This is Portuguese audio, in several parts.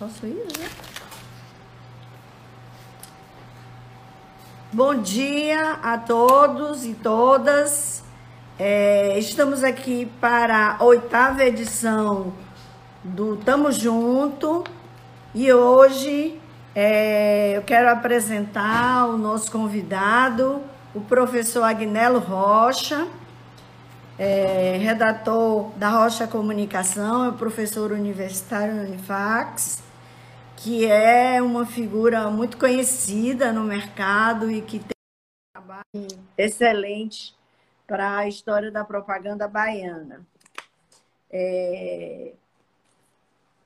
Posso ir, né? Bom dia a todos e todas. É, estamos aqui para a oitava edição do Tamo Junto e hoje é, eu quero apresentar o nosso convidado, o professor Agnello Rocha, é, redator da Rocha Comunicação, é professor universitário no Unifax que é uma figura muito conhecida no mercado e que tem um trabalho excelente para a história da propaganda baiana. É...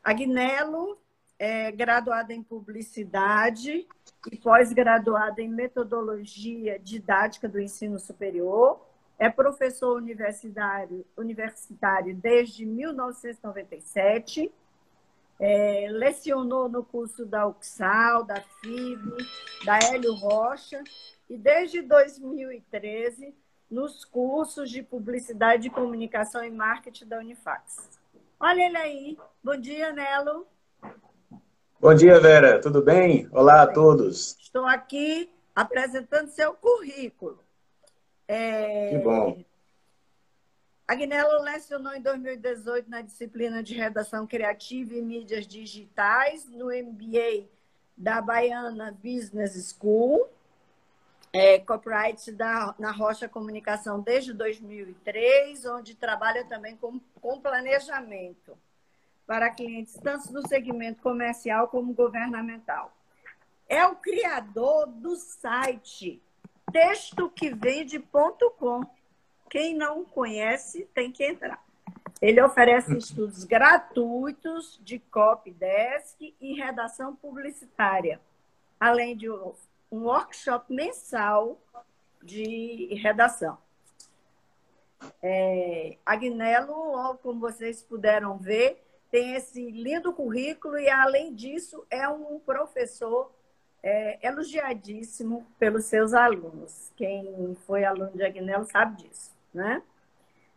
Agnello é graduada em publicidade e pós-graduada em metodologia didática do ensino superior. É professor universitário, universitário desde 1997 é, lecionou no curso da UXAL, da FIB, da Hélio Rocha e desde 2013 nos cursos de Publicidade, Comunicação e Marketing da Unifax. Olha ele aí. Bom dia, Nelo. Bom dia, Vera. Tudo bem? Olá a todos. Estou aqui apresentando seu currículo. É... Que bom. Agnello lecionou em 2018 na disciplina de redação criativa e mídias digitais no MBA da Baiana Business School, é, copyright da, na Rocha Comunicação desde 2003, onde trabalha também com, com planejamento para clientes, tanto no segmento comercial como governamental. É o criador do site textoquevende.com quem não conhece tem que entrar. Ele oferece estudos gratuitos de copy desk e redação publicitária, além de um workshop mensal de redação. É, Agnello, como vocês puderam ver, tem esse lindo currículo e, além disso, é um professor é, elogiadíssimo pelos seus alunos. Quem foi aluno de Agnello sabe disso né?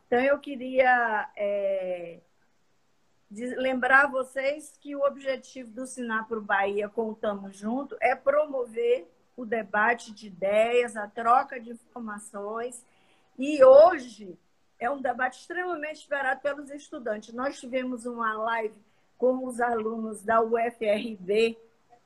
Então, eu queria é, lembrar vocês que o objetivo do Sinapro Bahia Contamos Junto é promover o debate de ideias, a troca de informações. E hoje é um debate extremamente esperado pelos estudantes. Nós tivemos uma live com os alunos da UFRB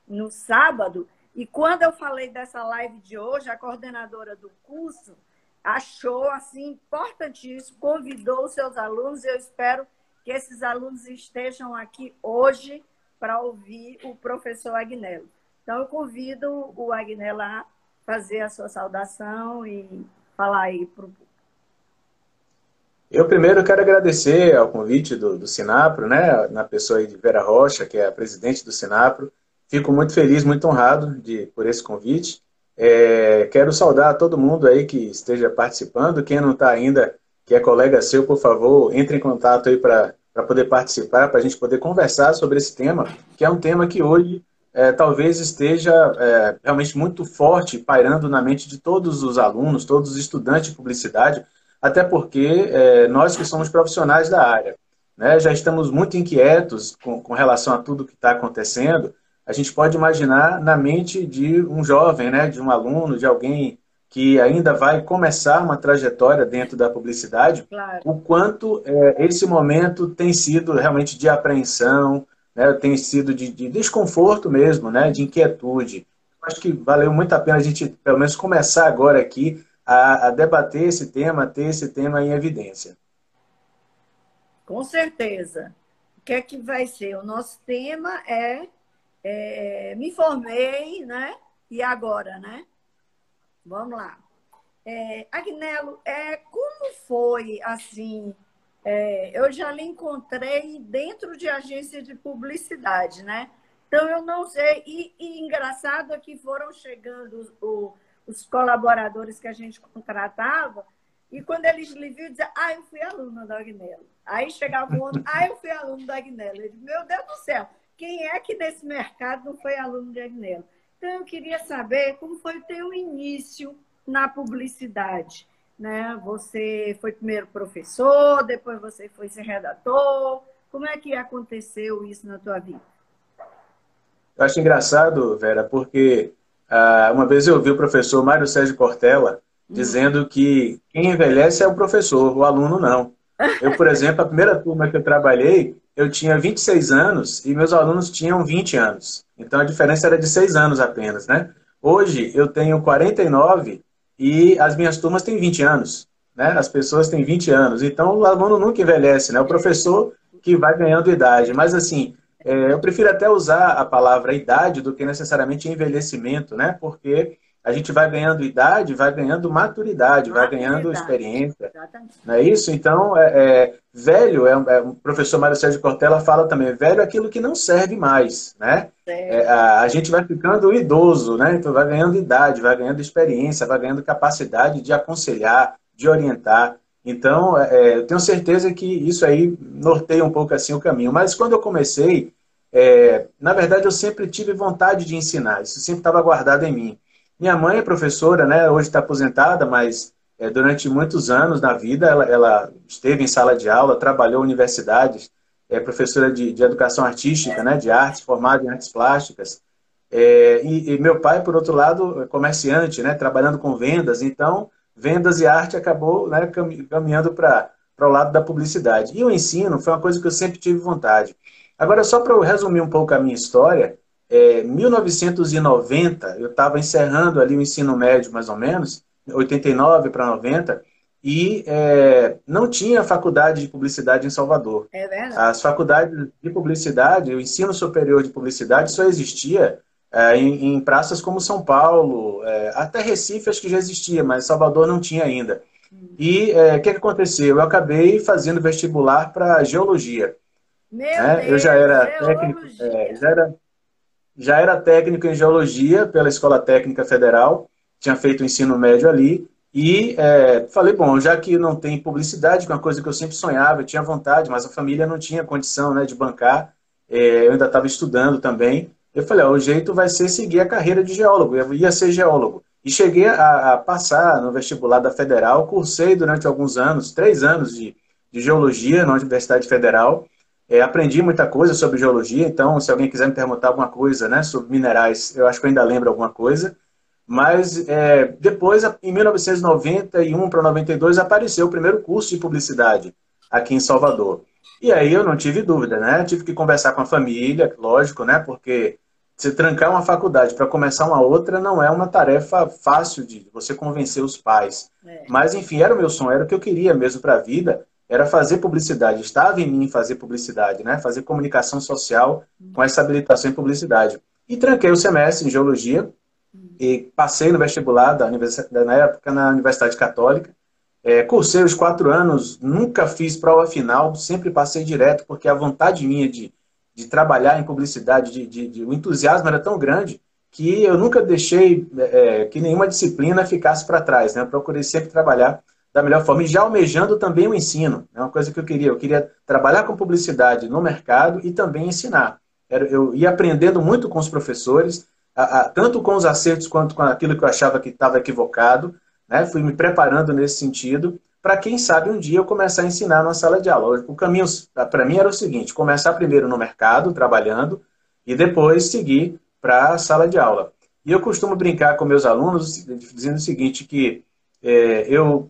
no sábado, e quando eu falei dessa live de hoje, a coordenadora do curso achou assim importantíssimo, convidou os seus alunos. Eu espero que esses alunos estejam aqui hoje para ouvir o professor Agnello. Então, eu convido o Agnello a fazer a sua saudação e falar aí para o. Eu primeiro quero agradecer ao convite do, do Sinapro, né, na pessoa de Vera Rocha, que é a presidente do Sinapro. Fico muito feliz, muito honrado de, por esse convite. É, quero saudar todo mundo aí que esteja participando. Quem não está ainda, que é colega seu, por favor, entre em contato aí para poder participar, para a gente poder conversar sobre esse tema, que é um tema que hoje é, talvez esteja é, realmente muito forte, pairando na mente de todos os alunos, todos os estudantes de publicidade, até porque é, nós que somos profissionais da área, né, já estamos muito inquietos com, com relação a tudo que está acontecendo, a gente pode imaginar na mente de um jovem, né, de um aluno, de alguém que ainda vai começar uma trajetória dentro da publicidade, claro. o quanto é, esse momento tem sido realmente de apreensão, né, tem sido de, de, desconforto mesmo, né, de inquietude. Acho que valeu muito a pena a gente, pelo menos, começar agora aqui a, a debater esse tema, ter esse tema em evidência. Com certeza. O que é que vai ser? O nosso tema é é, me formei, né? E agora, né? Vamos lá. É, Agnello, é, como foi assim? É, eu já lhe encontrei dentro de agência de publicidade, né? Então eu não sei. E, e engraçado é que foram chegando o, os colaboradores que a gente contratava, e quando eles lhe viram, diziam, ah, eu fui aluna da Agnello. Aí chegava um outro, ah, eu fui aluno da Agnello. Meu Deus do céu, quem é que nesse mercado não foi aluno de Agnello? Então, eu queria saber como foi o teu início na publicidade. Né? Você foi primeiro professor, depois você foi ser redator. Como é que aconteceu isso na tua vida? Eu acho engraçado, Vera, porque uh, uma vez eu ouvi o professor Mário Sérgio Cortella uhum. dizendo que quem envelhece é o professor, o aluno não. Eu, por exemplo, a primeira turma que eu trabalhei, eu tinha 26 anos e meus alunos tinham 20 anos. Então a diferença era de 6 anos apenas, né? Hoje eu tenho 49 e as minhas turmas têm 20 anos, né? As pessoas têm 20 anos. Então o aluno nunca envelhece, né? O professor que vai ganhando idade. Mas assim, é, eu prefiro até usar a palavra idade do que necessariamente envelhecimento, né? Porque a gente vai ganhando idade, vai ganhando maturidade, vai ganhando experiência. Exatamente. Não é isso? Então, é, é velho, é, é, o professor Mário Sérgio Cortella fala também, velho é aquilo que não serve mais, né? É, a, a, gente vai ficando idoso, né? Então, vai ganhando idade, vai ganhando experiência, vai ganhando capacidade de aconselhar, de orientar. Então, é, é, eu tenho certeza que isso aí norteia um pouco assim o caminho. Mas quando eu comecei, é, na verdade, eu sempre tive vontade de ensinar. Isso sempre estava guardado em mim. Minha mãe é professora, né? Hoje está aposentada, mas é, durante muitos anos na vida ela, ela, esteve em sala de aula, trabalhou em universidades, é professora de, de educação artística, né? De artes, formada em artes plásticas. É, e, e, meu pai, por outro lado, é comerciante, né? Trabalhando com vendas. Então, vendas e arte acabou né, caminhando para o lado da publicidade. E o ensino foi uma coisa que eu sempre tive vontade. Agora, só para eu resumir um pouco a minha história, é, 1990, eu estava encerrando ali o ensino médio, mais ou menos, 89 para 90, e é, não tinha faculdade de publicidade em Salvador. É verdade. As faculdades de publicidade, o ensino superior de publicidade só existia é, em, em, praças como São Paulo, é, até Recife acho que já existia, mas Salvador não tinha ainda. Hum. E é, o que, que aconteceu? Eu acabei fazendo vestibular para geologia. Meu Deus, eu já era técnico, é, já era já era técnico em geologia pela Escola Técnica Federal, tinha feito o ensino médio ali, e é, falei, bom, já que não tem publicidade, que é uma coisa que eu sempre sonhava, eu tinha vontade, mas a família não tinha condição né, de bancar, é, eu ainda estava estudando também, eu falei, ó, o jeito vai ser seguir a carreira de geólogo, eu ia ser geólogo. E cheguei a, a passar no vestibular da Federal, cursei durante alguns anos, três anos de, de geologia na Universidade Federal, é, aprendi muita coisa sobre geologia, então se alguém quiser me perguntar alguma coisa né, sobre minerais, eu acho que eu ainda lembro alguma coisa. Mas é, depois, em 1991 para 92, apareceu o primeiro curso de publicidade aqui em Salvador. E aí eu não tive dúvida, né? Tive que conversar com a família, lógico, né? Porque se trancar uma faculdade para começar uma outra não é uma tarefa fácil de você convencer os pais. É. Mas, enfim, era o meu sonho, era o que eu queria mesmo para a vida era fazer publicidade, estava em mim fazer publicidade, né? fazer comunicação social com essa habilitação em publicidade. E tranquei o semestre em geologia e passei no vestibular da universidade, na época na Universidade Católica. É, cursei os quatro anos, nunca fiz prova final, sempre passei direto, porque a vontade minha de, de trabalhar em publicidade, de, de, de o entusiasmo era tão grande que eu nunca deixei é, que nenhuma disciplina ficasse para trás. Né? Eu procurei sempre trabalhar da melhor forma e já almejando também o ensino. É uma coisa que eu queria. Eu queria trabalhar com publicidade no mercado e também ensinar. Eu ia aprendendo muito com os professores, tanto com os acertos quanto com aquilo que eu achava que estava equivocado. Né? Fui me preparando nesse sentido para quem sabe um dia eu começar a ensinar na sala de aula. O caminho para mim era o seguinte: começar primeiro no mercado, trabalhando, e depois seguir para a sala de aula. E eu costumo brincar com meus alunos dizendo o seguinte, que é, eu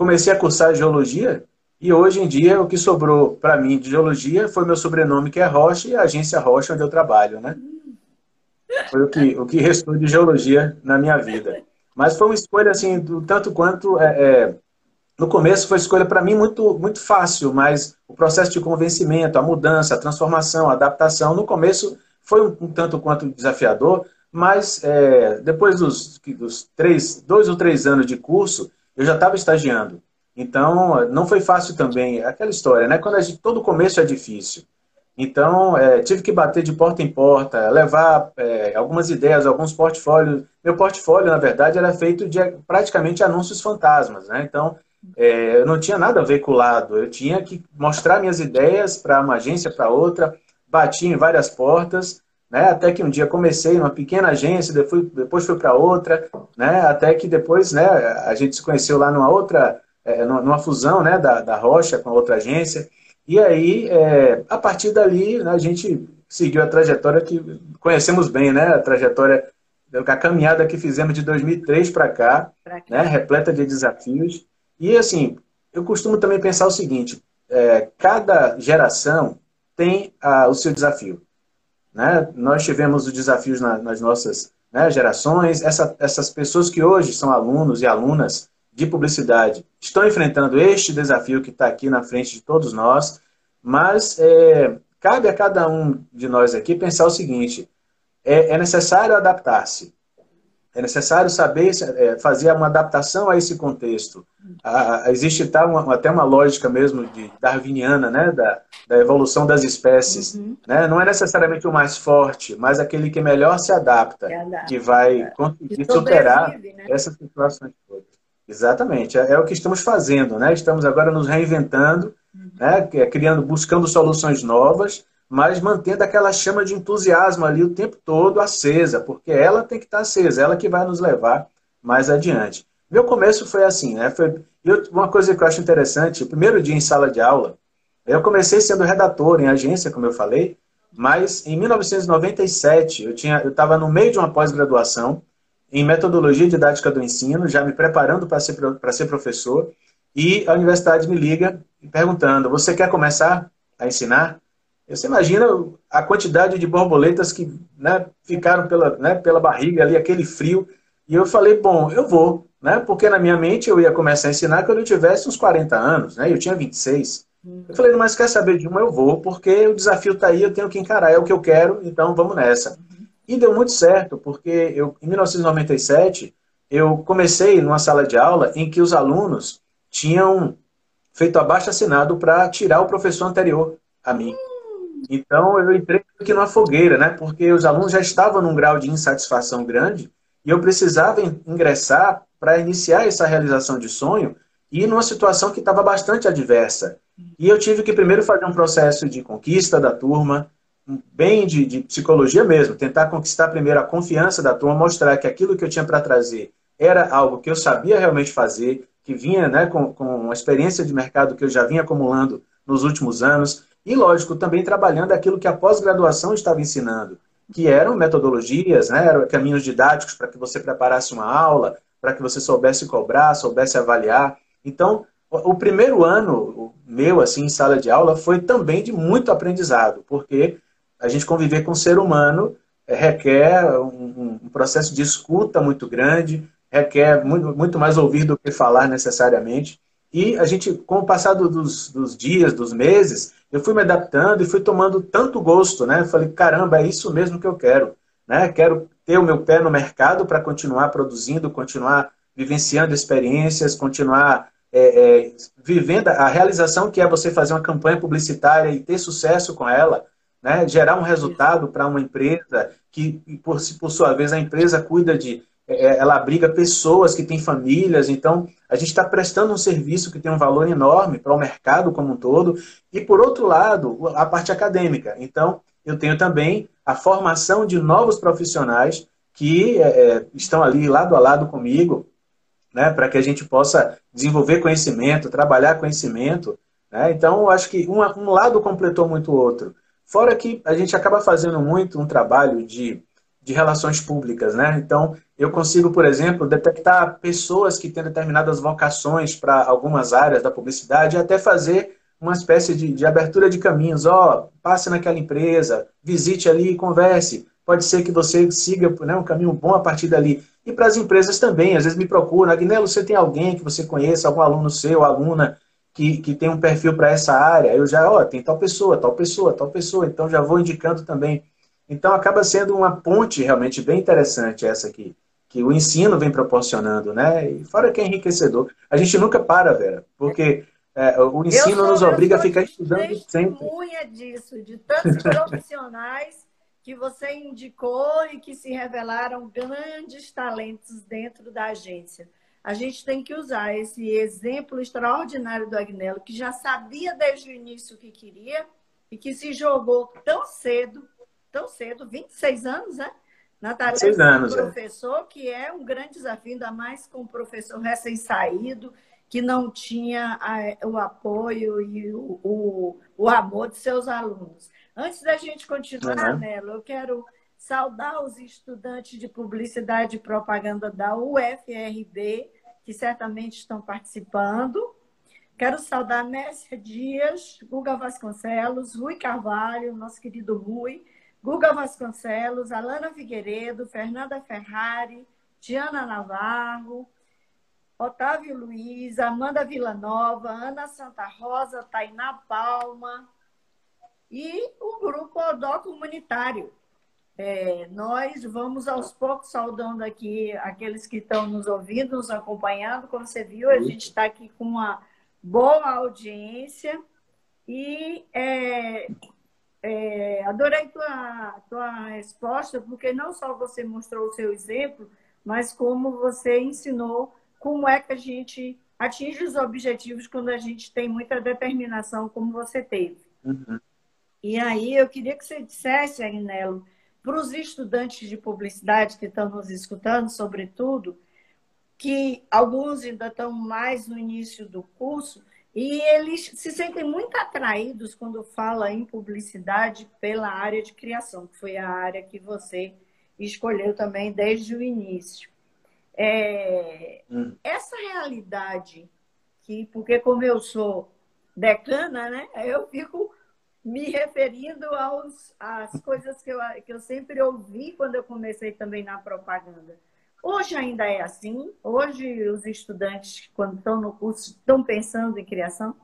comecei a cursar geologia e hoje em dia o que sobrou para mim de geologia foi meu sobrenome que é Rocha e a agência Rocha onde eu trabalho, né? Foi o que, o que restou de geologia na minha vida. Mas foi uma escolha assim, do tanto quanto é, é, no começo foi escolha para mim muito muito fácil, mas o processo de convencimento, a mudança, a transformação, a adaptação no começo foi um, um tanto quanto desafiador, mas é, depois dos, dos três, dois ou três anos de curso eu já estava estagiando. Então, não foi fácil também. Aquela história, né? Quando a gente, todo começo é difícil. Então, é, tive que bater de porta em porta, levar é, algumas ideias, alguns portfólios. Meu portfólio, na verdade, era feito de praticamente anúncios fantasmas, né? Então, é, eu não tinha nada veiculado. Eu tinha que mostrar minhas ideias para uma agência, para outra, bati em várias portas né? Até que um dia comecei numa pequena agência, depois, depois fui para outra, né? Até que depois, né? A gente se conheceu lá numa outra, é, numa fusão, né? Da, da Rocha com outra agência. E aí, é, a partir dali, né, a gente seguiu a trajetória que conhecemos bem, né? A trajetória, a caminhada que fizemos de 2003 para cá, né? repleta de desafios. E, assim, eu costumo também pensar o seguinte, é, cada geração tem ah, o seu desafio. Né? Nós tivemos os desafios na, nas nossas né, gerações, essa, essas pessoas que hoje são alunos e alunas de publicidade estão enfrentando este desafio que está aqui na frente de todos nós, mas é, cabe a cada um de nós aqui pensar o seguinte: é, é necessário adaptar-se, é necessário saber é, fazer uma adaptação a esse contexto. A, existe tá uma, até uma lógica mesmo de darwiniana, né, da, da evolução das espécies. Uhum. Né? Não é necessariamente o mais forte, mas aquele que melhor se adapta, que vai conseguir superar né? essas situações todas. Exatamente, é, é, o que estamos fazendo, né? Estamos agora nos reinventando, uhum. né? criando, buscando soluções novas mas mantendo aquela chama de entusiasmo ali o tempo todo acesa, porque ela tem que estar acesa, ela que vai nos levar mais adiante. Meu começo foi assim, né? Foi uma coisa que eu acho interessante, o primeiro dia em sala de aula, eu comecei sendo redator em agência, como eu falei, mas em 1997 eu tinha, eu estava no meio de uma pós-graduação em metodologia didática do ensino, já me preparando para ser para ser professor, e a universidade me liga perguntando: você quer começar a ensinar? Você imagina a quantidade de borboletas que né, ficaram pela, né, pela barriga ali, aquele frio. E eu falei, bom, eu vou, né? Porque na minha mente eu ia começar a ensinar quando eu tivesse uns 40 anos, né? Eu tinha 26. Uhum. Eu falei, mas quer saber de uma? Eu vou, porque o desafio está aí, eu tenho que encarar, é o que eu quero, então vamos nessa. E deu muito certo, porque eu, em 1997 eu comecei numa sala de aula em que os alunos tinham feito abaixo assinado para tirar o professor anterior a mim. Então eu entrei aqui numa fogueira, né? Porque os alunos já estavam num grau de insatisfação grande e eu precisava ingressar para iniciar essa realização de sonho e numa situação que estava bastante adversa. E eu tive que primeiro fazer um processo de conquista da turma, bem de, de psicologia mesmo, tentar conquistar primeiro a confiança da turma, mostrar que aquilo que eu tinha para trazer era algo que eu sabia realmente fazer, que vinha né, com, com uma experiência de mercado que eu já vinha acumulando nos últimos anos, e, lógico, também trabalhando aquilo que a pós-graduação estava ensinando, que eram metodologias, né, eram caminhos didáticos para que você preparasse uma aula, para que você soubesse cobrar, soubesse avaliar. Então, o primeiro ano meu, assim, em sala de aula, foi também de muito aprendizado, porque a gente conviver com o ser humano é, requer um, processo de escuta muito grande, requer muito mais ouvir do que falar necessariamente. E a gente, com o passar dos, dos dias, dos meses, eu fui me adaptando e fui tomando tanto gosto, né? Eu falei, caramba, é isso mesmo que eu quero, né? Quero ter o meu pé no mercado para continuar produzindo, continuar vivenciando experiências, continuar é, é, vivendo a realização que é você fazer uma campanha publicitária e ter sucesso com ela, né? Gerar um resultado para uma empresa que, por, por sua vez, a empresa cuida de ela abriga pessoas que têm famílias, então a gente está prestando um serviço que tem um valor enorme para o mercado como um todo. E, por outro lado, a parte acadêmica. Então, eu tenho também a formação de novos profissionais que é, é estão ali lado a lado comigo, né, para que a gente possa desenvolver conhecimento, trabalhar conhecimento. Né? Então, eu acho que um, um lado completou muito o outro. Fora que a gente acaba fazendo muito um trabalho de de relações públicas, né? Então, eu consigo, por exemplo, detectar pessoas que têm determinadas vocações para algumas áreas da publicidade e até fazer uma espécie de, de abertura de caminhos. Ó, oh, passe naquela empresa, visite ali e converse. Pode ser que você siga né, um caminho bom a partir dali. E para as empresas também, às vezes me procuram. Agnello, você tem alguém que você conheça, algum aluno seu, aluna, que, que tem um perfil para essa área? Eu já, ó, oh, tem tal pessoa, tal pessoa, tal pessoa. Então já vou indicando também então, acaba sendo uma ponte realmente bem interessante essa aqui, que o ensino vem proporcionando, né? E fora que é enriquecedor. A gente nunca para, Vera, porque é, o ensino sou, nos obriga a ficar estudando sempre. testemunha disso, de tantos profissionais que você indicou e que se revelaram grandes talentos dentro da agência. A gente tem que usar esse exemplo extraordinário do Agnello, que já sabia desde o início o que queria e que se jogou tão cedo tão cedo, 26 anos, né? Na tarefa do é. professor, é. que é um grande desafio, ainda mais com o professor recém-saído, que não tinha o apoio e o, o, o, amor de seus alunos. Antes da gente continuar, uhum. Nelo, eu quero saudar os estudantes de publicidade e propaganda da UFRB, que certamente estão participando. Quero saudar Mércia Dias, Guga Vasconcelos, Rui Carvalho, nosso querido Rui, Guga Vasconcelos, Alana Figueiredo, Fernanda Ferrari, Tiana Navarro, Otávio Luiz, Amanda Villanova, Ana Santa Rosa, Tainá Palma e o grupo Odó Comunitário. É, nós vamos aos poucos saudando aqui aqueles que estão nos ouvindo, nos acompanhando. Como você viu, a gente está aqui com uma boa audiência e é, é, adorei tua, tua resposta, porque não só você mostrou o seu exemplo, mas como você ensinou como é que a gente atinge os objetivos quando a gente tem muita determinação, como você teve. Uhum. E aí eu queria que você dissesse, Agnello, para os estudantes de publicidade que estão nos escutando, sobretudo, que alguns ainda estão mais no início do curso, e eles se sentem muito atraídos quando fala em publicidade pela área de criação, que foi a área que você escolheu também desde o início. É, hum. Essa realidade, que, porque como eu sou decana, né, eu fico me referindo aos, às coisas que eu, que eu sempre ouvi quando eu comecei também na propaganda. Hoje ainda é assim? Hoje os estudantes, quando estão no curso, estão pensando em criação?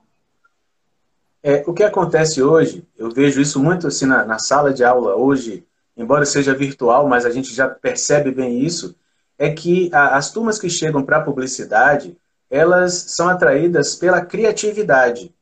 É, o que acontece hoje, eu vejo isso muito assim na, na sala de aula hoje, embora seja virtual, mas a gente já percebe bem isso, é que a, as turmas que chegam para a publicidade, elas são atraídas pela criatividade,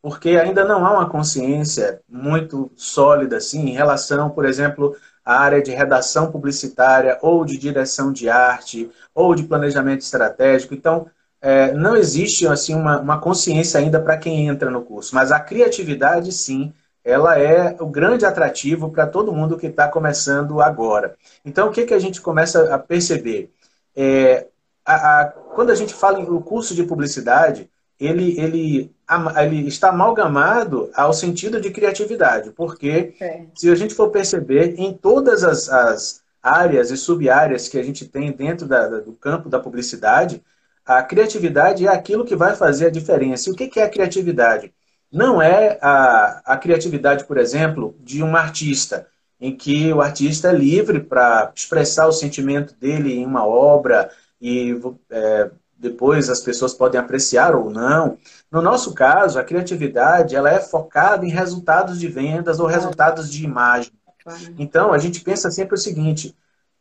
porque ainda não há uma consciência muito sólida assim em relação, por exemplo, à área de redação publicitária ou de direção de arte ou de planejamento estratégico. Então, é, não existe assim uma, uma consciência ainda para quem entra no curso, mas a criatividade sim ela é o grande atrativo para todo mundo que está começando agora. Então, o que, que a gente começa a perceber? É, a, a, quando a gente fala em o curso de publicidade, ele, ele, ele está amalgamado ao sentido de criatividade, porque é. se a gente for perceber, em todas as, as áreas e sub-áreas que a gente tem dentro da, do campo da publicidade, a criatividade é aquilo que vai fazer a diferença. E o que, é a criatividade? não é a, a criatividade, por exemplo, de um artista, em que o artista é livre para expressar o sentimento dele em uma obra e é, depois as pessoas podem apreciar ou não. No nosso caso, a criatividade ela é focada em resultados de vendas ou resultados de imagem. Então, a gente pensa sempre o seguinte: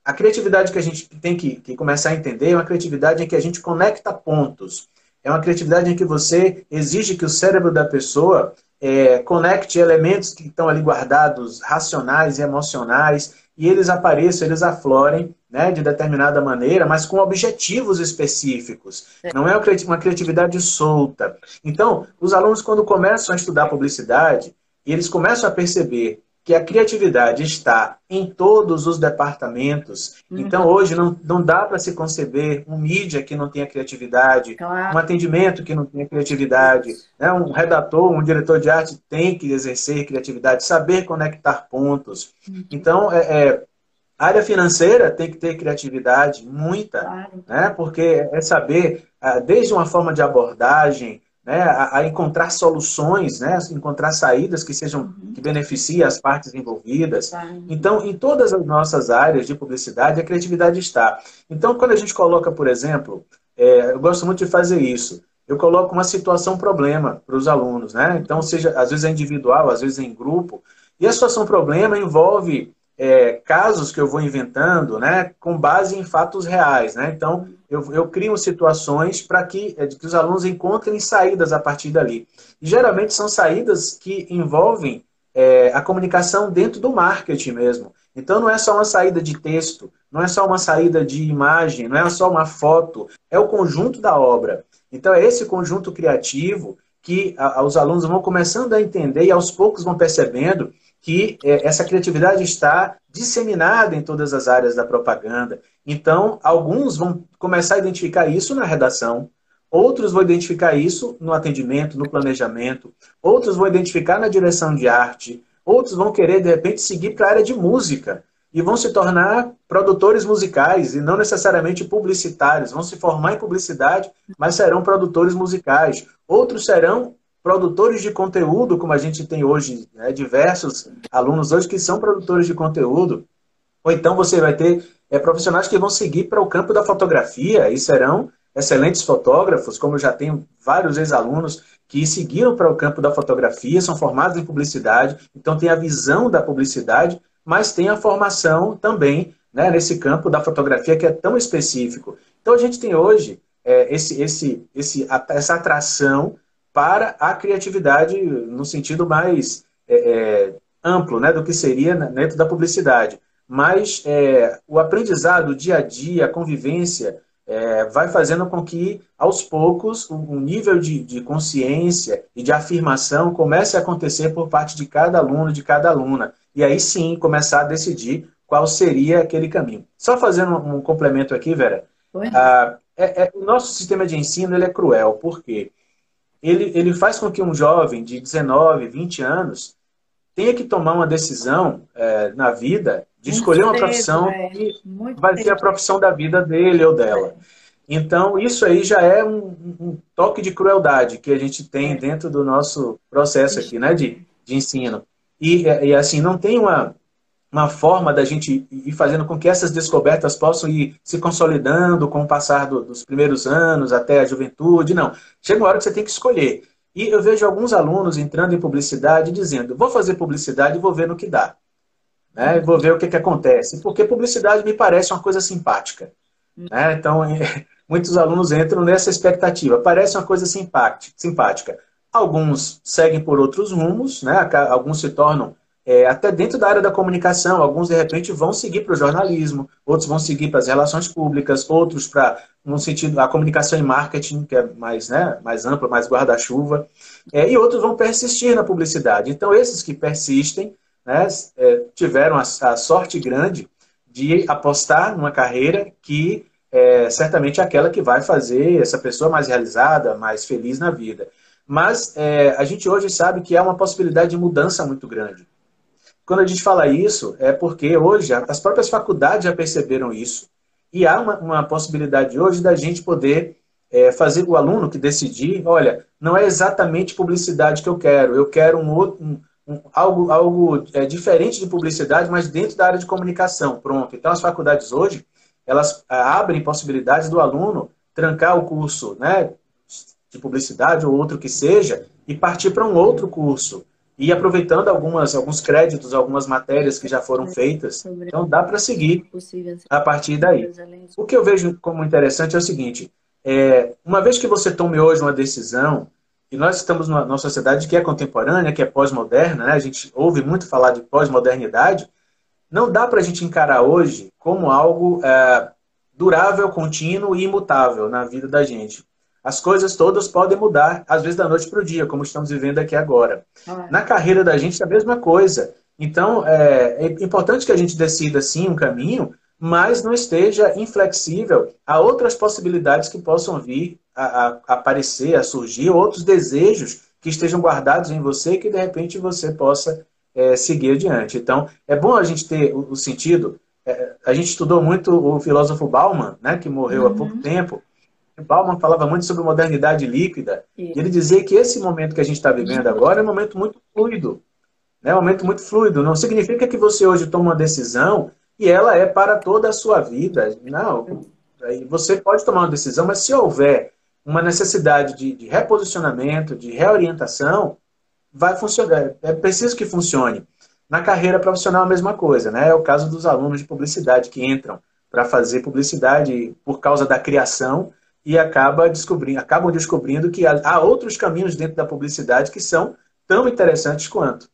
a criatividade que a gente tem que, que começar a entender é uma criatividade em que a gente conecta pontos. É uma criatividade em que você exige que o cérebro da pessoa é, conecte elementos que estão ali guardados, racionais e emocionais, e eles apareçam, eles aflorem né, de determinada maneira, mas com objetivos específicos. É. Não é uma criatividade solta. Então, os alunos, quando começam a estudar publicidade, eles começam a perceber que a criatividade está em todos os departamentos. Uhum. Então, hoje, não, não dá para se conceber um mídia que não tenha criatividade, claro. um atendimento que não tenha criatividade, né? um redator, um diretor de arte tem que exercer criatividade, saber conectar pontos. Uhum. Então, é, é, a área financeira tem que ter criatividade, muita, claro. né? porque é saber, ah, desde uma forma de abordagem, né, a, a, encontrar soluções, né, encontrar saídas que sejam que beneficiem as partes envolvidas. Então, em todas as nossas áreas de publicidade, a criatividade está. Então, quando a gente coloca, por exemplo, é, eu gosto muito de fazer isso. Eu coloco uma situação problema para os alunos, né? Então, seja às vezes é individual, às vezes é em grupo. E a situação problema envolve é, casos que eu vou inventando, né, com base em fatos reais, né? Então, eu, eu crio situações para que, é, que os alunos encontrem saídas a partir dali. E geralmente são saídas que envolvem é, a comunicação dentro do marketing mesmo. Então, não é só uma saída de texto, não é só uma saída de imagem, não é só uma foto, é o conjunto da obra. Então, é esse conjunto criativo que a, os alunos vão começando a entender e aos poucos vão percebendo que é, essa criatividade está disseminada em todas as áreas da propaganda. Então, alguns vão começar a identificar isso na redação, outros vão identificar isso no atendimento, no planejamento, outros vão identificar na direção de arte, outros vão querer, de repente, seguir para a área de música e vão se tornar produtores musicais e não necessariamente publicitários. Vão se formar em publicidade, mas serão produtores musicais. Outros serão produtores de conteúdo, como a gente tem hoje, né, diversos alunos hoje que são produtores de conteúdo. Ou então você vai ter é, profissionais que vão seguir para o campo da fotografia e serão excelentes fotógrafos, como já tenho vários ex-alunos que seguiram para o campo da fotografia, são formados em publicidade, então tem a visão da publicidade, mas tem a formação também né, nesse campo da fotografia que é tão específico. Então a gente tem hoje é, esse, esse, esse, essa atração para a criatividade no sentido mais é, é, amplo né, do que seria dentro da publicidade. Mas é, o aprendizado, o dia a dia, a convivência, é, vai fazendo com que, aos poucos, o, nível de, de, consciência e de afirmação comece a acontecer por parte de cada aluno, de cada aluna. E aí sim começar a decidir qual seria aquele caminho. Só fazendo um, um complemento aqui, Vera. Ah, é, é, o nosso sistema de ensino ele é cruel, por quê? Ele, ele faz com que um jovem de 19, 20 anos tenha que tomar uma decisão é, na vida de muito escolher uma profissão é. que vai ser a profissão da vida dele ou dela. É. Então, isso aí já é um, um, toque de crueldade que a gente tem é. dentro do nosso processo aqui, né, de, de ensino. E, e assim, não tem uma, uma forma da gente ir fazendo com que essas descobertas possam ir se consolidando com o passar do, dos primeiros anos até a juventude. Não. Chega uma hora que você tem que escolher. E eu vejo alguns alunos entrando em publicidade dizendo: vou fazer publicidade e vou ver no que dá. Né? Vou ver o que, que acontece. Porque publicidade me parece uma coisa simpática. Né? Então, muitos alunos entram nessa expectativa. Parece uma coisa simpática. Alguns seguem por outros rumos, né? alguns se tornam é, até dentro da área da comunicação, alguns de repente vão seguir para o jornalismo, outros vão seguir para as relações públicas, outros para, no sentido, a comunicação e marketing, que é mais, né, mais ampla, mais guarda-chuva, é, e outros vão persistir na publicidade. Então, esses que persistem né, é, tiveram a, a, sorte grande de apostar numa carreira que é certamente é aquela que vai fazer essa pessoa mais realizada, mais feliz na vida. Mas é, a gente hoje sabe que há uma possibilidade de mudança muito grande. Quando a gente fala isso, é porque hoje as próprias faculdades já perceberam isso e há uma, uma possibilidade hoje da gente poder é, fazer o aluno que decidir, olha, não é exatamente publicidade que eu quero, eu quero um outro, um, um, algo, algo é, diferente de publicidade, mas dentro da área de comunicação. Pronto. Então as faculdades hoje elas é, abrem possibilidades do aluno trancar o curso, né, de publicidade ou outro que seja e partir para um outro curso e aproveitando algumas, alguns créditos, algumas matérias que já foram feitas. Então, dá para seguir a partir daí. O que eu vejo como interessante é o seguinte: é, uma vez que você tome hoje uma decisão, e nós estamos numa, numa sociedade que é contemporânea, que é pós-moderna, né? a gente ouve muito falar de pós-modernidade, não dá para a gente encarar hoje como algo é, durável, contínuo e imutável na vida da gente. As coisas todas podem mudar, às vezes da noite para o dia, como estamos vivendo aqui agora. Ah. Na carreira da gente é a mesma coisa. Então, é, é importante que a gente decida sim um caminho, mas não esteja inflexível a outras possibilidades que possam vir a, a, aparecer, a surgir, outros desejos que estejam guardados em você que de repente você possa é, seguir adiante. Então, é bom a gente ter o, o sentido. É, a gente estudou muito o filósofo Bauman, né, que morreu uhum. há pouco tempo, Bauman falava muito sobre modernidade líquida. E ele dizia que esse momento que a gente está vivendo agora é um momento muito fluido. É um momento muito fluido. Não significa que você hoje toma uma decisão e ela é para toda a sua vida. Não. Você pode tomar uma decisão, mas se houver uma necessidade de, de reposicionamento, de reorientação, vai funcionar. É preciso que funcione. Na carreira profissional, a mesma coisa. Né? É o caso dos alunos de publicidade que entram para fazer publicidade por causa da criação e acaba descobrindo, acabam descobrindo que há outros caminhos dentro da publicidade que são tão interessantes quanto.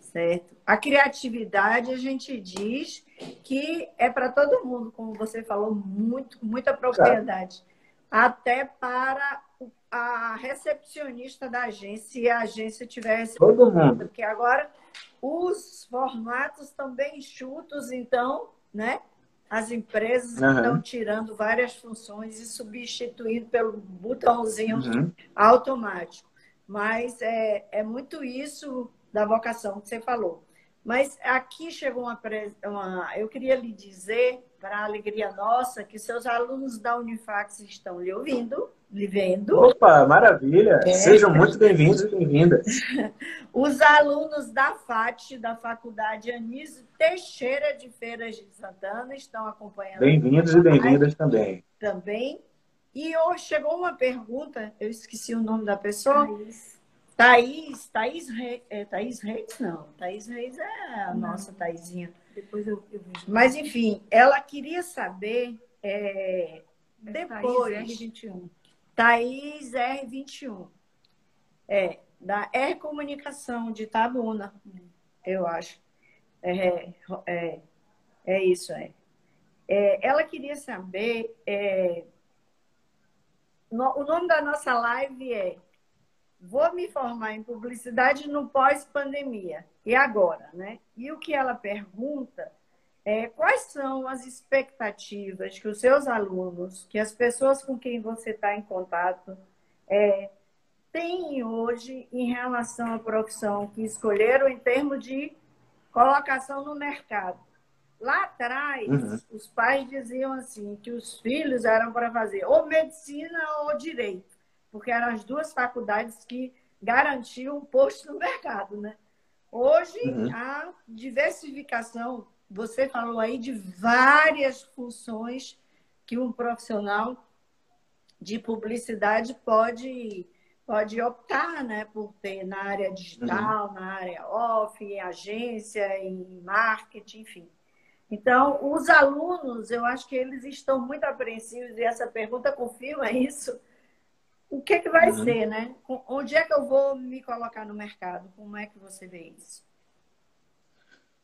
Certo. A criatividade, a gente diz que é para todo mundo, como você falou, muito, muita propriedade. Até para a recepcionista da agência, se a agência tivesse. Todo mundo. Porque agora os formatos também enxutos, então, né? As empresas uhum. estão tirando várias funções e substituindo pelo botãozinho uhum. automático. Mas é, é muito isso da vocação que você falou. Mas aqui chegou uma, uma eu queria lhe dizer, para a alegria nossa, que seus alunos da Unifax estão lhe ouvindo, lhe vendo. Opa, maravilha! É. Sejam muito bem-vindos e bem-vindas. Os alunos da FAT, da Faculdade Anísio Teixeira de Feiras de Santana, estão acompanhando. Bem-vindos e bem-vindas também. Também. E hoje chegou uma pergunta, eu esqueci o nome da pessoa. Thaís. Thaís, Thaís, Reis, é, Thaís Reis, não. Thaís Reis é a não. nossa Thaisinha. Depois eu, eu vejo. Mas, enfim, ela queria saber é, é depois. Thaís R21. Thaís R21. É, da R Comunicação de Tabuna, eu acho. É, é, é isso, é. é. Ela queria saber. É, no, o nome da nossa live é vou me formar em publicidade no pós-pandemia. E agora, né? E o que ela pergunta é quais são as expectativas que os seus alunos, que as pessoas com quem você está em contato, é, têm hoje em relação à profissão que escolheram em termos de colocação no mercado. Lá atrás, uhum. os pais diziam assim que os filhos eram para fazer ou medicina ou direito porque eram as duas faculdades que garantiam um posto no mercado, né? Hoje, uhum. a diversificação, você falou aí de várias funções que um profissional de publicidade pode, pode optar né, por ter na área digital, uhum. na área off, em agência, em marketing, enfim. Então, os alunos, eu acho que eles estão muito apreensivos, e essa pergunta confirma isso, o que, é que vai uhum. ser, né? Onde é que eu vou me colocar no mercado? Como é que você vê isso?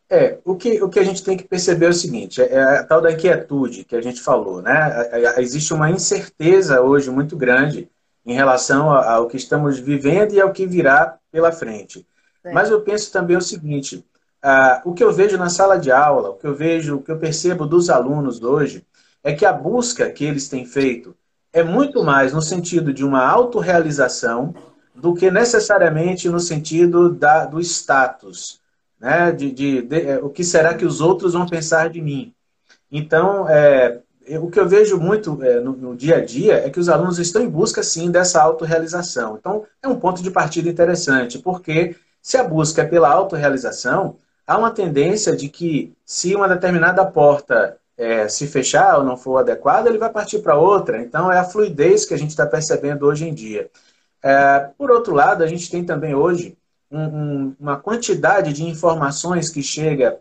É, o que, o que a gente tem que perceber é o seguinte, é a tal da inquietude que a gente falou, né? Existe uma incerteza hoje muito grande em relação ao que estamos vivendo e ao que virá pela frente. É. Mas eu penso também o seguinte, o que eu vejo na sala de aula, o que eu vejo, o que eu percebo dos alunos hoje, é que a busca que eles têm feito é muito mais no sentido de uma autorrealização do que necessariamente no sentido da, do status, né? De, de, de, é, o que será que os outros vão pensar de mim. Então, é, o que eu vejo muito é, no, no, dia a dia é que os alunos estão em busca, sim, dessa autorrealização. Então, é um ponto de partida interessante, porque se a busca é pela autorrealização, há uma tendência de que, se uma determinada porta é, se fechar ou não for adequado, ele vai partir para outra. Então, é a fluidez que a gente está percebendo hoje em dia. É, por outro lado, a gente tem também hoje um, um, uma quantidade de informações que chega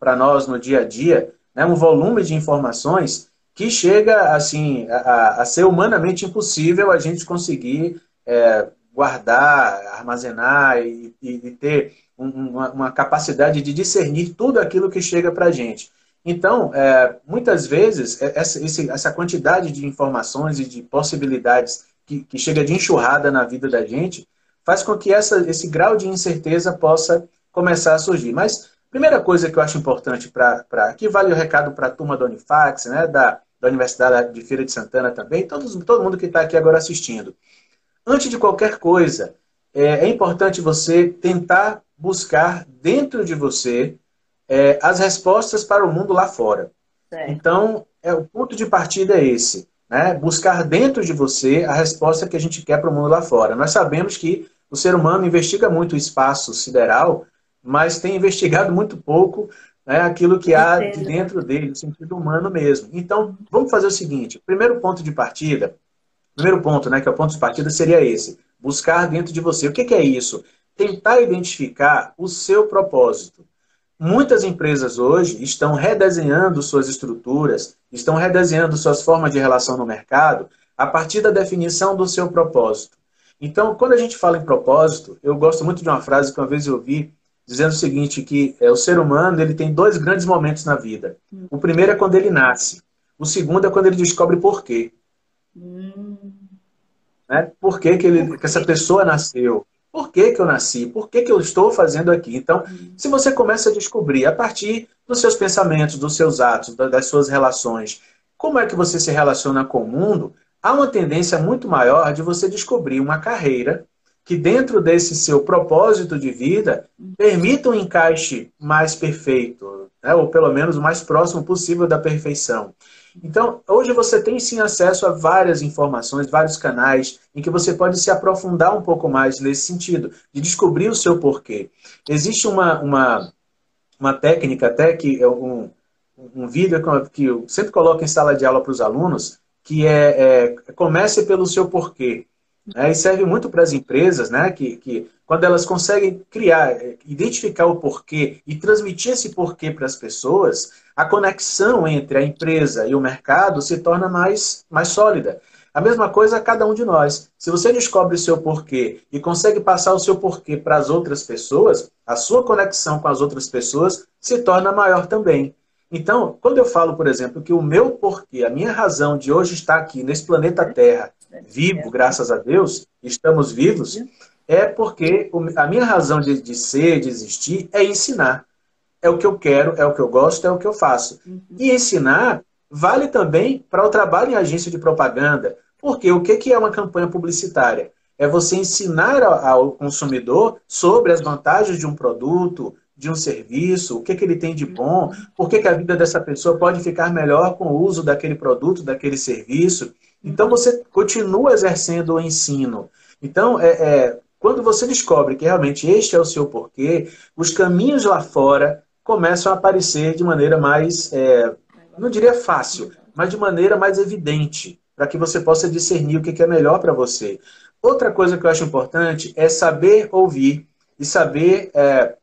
para nós no dia a dia, né, um volume de informações que chega assim a, a ser humanamente impossível a gente conseguir é, guardar, armazenar e, e ter uma, uma, capacidade de discernir tudo aquilo que chega para a gente. Então, é, muitas vezes, é, essa, essa quantidade de informações e de possibilidades que, que chega de enxurrada na vida da gente faz com que essa, esse grau de incerteza possa começar a surgir. Mas, primeira coisa que eu acho importante para. Aqui vale o recado para a turma da Unifax, né, da, da Universidade de Feira de Santana também, todos, todo mundo que está aqui agora assistindo. Antes de qualquer coisa, é, é importante você tentar buscar dentro de você é, as respostas para o mundo lá fora. É. Então, é, o ponto de partida é esse. Né? Buscar dentro de você a resposta que a gente quer para o mundo lá fora. Nós sabemos que o ser humano investiga muito o espaço sideral, mas tem investigado muito pouco né, aquilo que há de dentro dele, no sentido humano mesmo. Então, vamos fazer o seguinte: primeiro ponto de partida, primeiro ponto, né, que é o ponto de partida, seria esse: buscar dentro de você. O que, que é isso? Tentar identificar o seu propósito. Muitas empresas hoje estão redesenhando suas estruturas, estão redesenhando suas formas de relação no mercado a partir da definição do seu propósito. Então, quando a gente fala em propósito, eu gosto muito de uma frase que uma vez eu ouvi dizendo o seguinte, que é, o ser humano ele tem dois grandes momentos na vida. O primeiro é quando ele nasce. O segundo é quando ele descobre por quê. Hum. Né? Por que, que, ele, que essa pessoa nasceu? Por que, que eu nasci? Por que, que eu estou fazendo aqui? Então, se você começa a descobrir a partir dos seus pensamentos, dos seus atos, das suas relações, como é que você se relaciona com o mundo, há uma tendência muito maior de você descobrir uma carreira que dentro desse seu propósito de vida permita um encaixe mais perfeito, né? ou pelo menos o mais próximo possível da perfeição. Então, hoje você tem sim acesso a várias informações, vários canais em que você pode se aprofundar um pouco mais nesse sentido, de descobrir o seu porquê. Existe uma, uma, uma técnica até que é um, um vídeo que eu sempre coloco em sala de aula para os alunos, que é, é comece pelo seu porquê. Né? E serve muito para as empresas, né? que, que quando elas conseguem criar, identificar o porquê e transmitir esse porquê para as pessoas, a conexão entre a empresa e o mercado se torna mais, mais sólida. A mesma coisa a cada um de nós. Se você descobre o seu porquê e consegue passar o seu porquê para as outras pessoas, a sua conexão com as outras pessoas se torna maior também. Então, quando eu falo, por exemplo, que o meu porquê, a minha razão de hoje estar aqui nesse planeta Terra, vivo, graças a Deus, estamos vivos, é porque a minha razão de, de ser, de existir, é ensinar. É o que eu quero, é o que eu gosto, é o que eu faço. E ensinar vale também para o trabalho em agência de propaganda. Porque o que é uma campanha publicitária? É você ensinar ao consumidor sobre as vantagens de um produto, de um serviço, o que, que ele tem de bom, por que, que a vida dessa pessoa pode ficar melhor com o uso daquele produto, daquele serviço. Então você continua exercendo o ensino. Então, é, é, quando você descobre que realmente este é o seu porquê, os caminhos lá fora começam a aparecer de maneira mais, é, não diria fácil, mas de maneira mais evidente, para que você possa discernir o que é melhor para você. Outra coisa que eu acho importante é saber ouvir e saber é,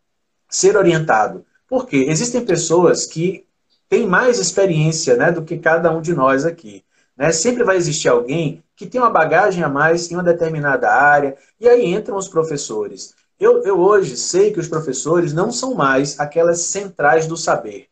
ser orientado. Porque existem pessoas que têm mais experiência né, do que cada um de nós aqui. Né? Sempre vai existir alguém que tem uma bagagem a mais em uma determinada área, e aí entram os professores. Eu, eu hoje sei que os professores não são mais aquelas centrais do saber.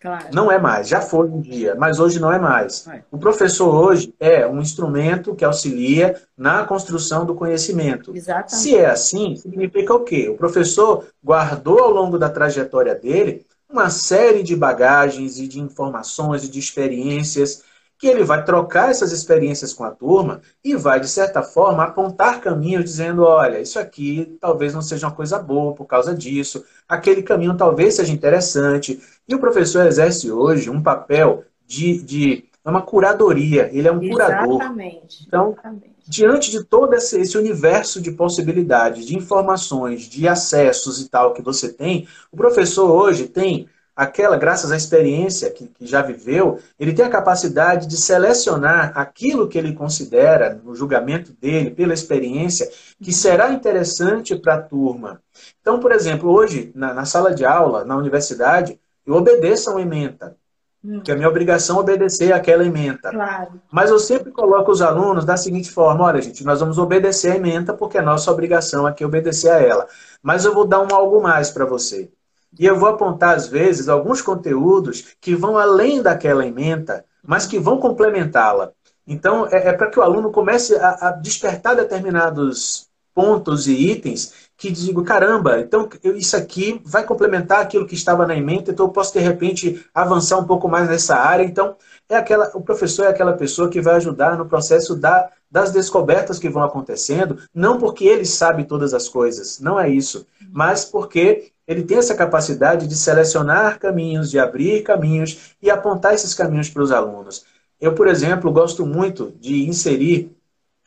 Claro. Não é mais, já foi um dia, mas hoje não é mais. O professor hoje é um instrumento que auxilia na construção do conhecimento. Exatamente. Se é assim, significa o quê? O professor guardou ao longo da trajetória dele uma série de bagagens e de informações e de experiências que ele vai trocar essas experiências com a turma e vai, de certa forma, apontar caminhos dizendo, olha, isso aqui talvez não seja uma coisa boa por causa disso, aquele caminho talvez seja interessante. E o professor exerce hoje um papel de, de uma curadoria, ele é um curador. Exatamente. Então, Exatamente. diante de todo esse, esse universo de possibilidades, de informações, de acessos e tal que você tem, o professor hoje tem aquela, graças à experiência que, que, já viveu, ele tem a capacidade de selecionar aquilo que ele considera, no julgamento dele, pela experiência, que será interessante para a turma. Então, por exemplo, hoje, na, na, sala de aula, na universidade, eu obedeço a uma ementa. Hum. Que é minha obrigação obedecer àquela ementa. Claro. Mas eu sempre coloco os alunos da seguinte forma: olha, gente, nós vamos obedecer a ementa porque é nossa obrigação aqui obedecer a ela. Mas eu vou dar um algo mais para você. E eu vou apontar, às vezes, alguns conteúdos que vão além daquela ementa, mas que vão complementá-la. Então, é, é para que o aluno comece a, a, despertar determinados pontos e itens que digo, caramba, então isso aqui vai complementar aquilo que estava na ementa, então eu posso, de repente, avançar um pouco mais nessa área. Então, é aquela, o professor é aquela pessoa que vai ajudar no processo da, das descobertas que vão acontecendo, não porque ele sabe todas as coisas, não é isso, mas porque ele tem essa capacidade de selecionar caminhos, de abrir caminhos e apontar esses caminhos para os alunos. Eu, por exemplo, gosto muito de inserir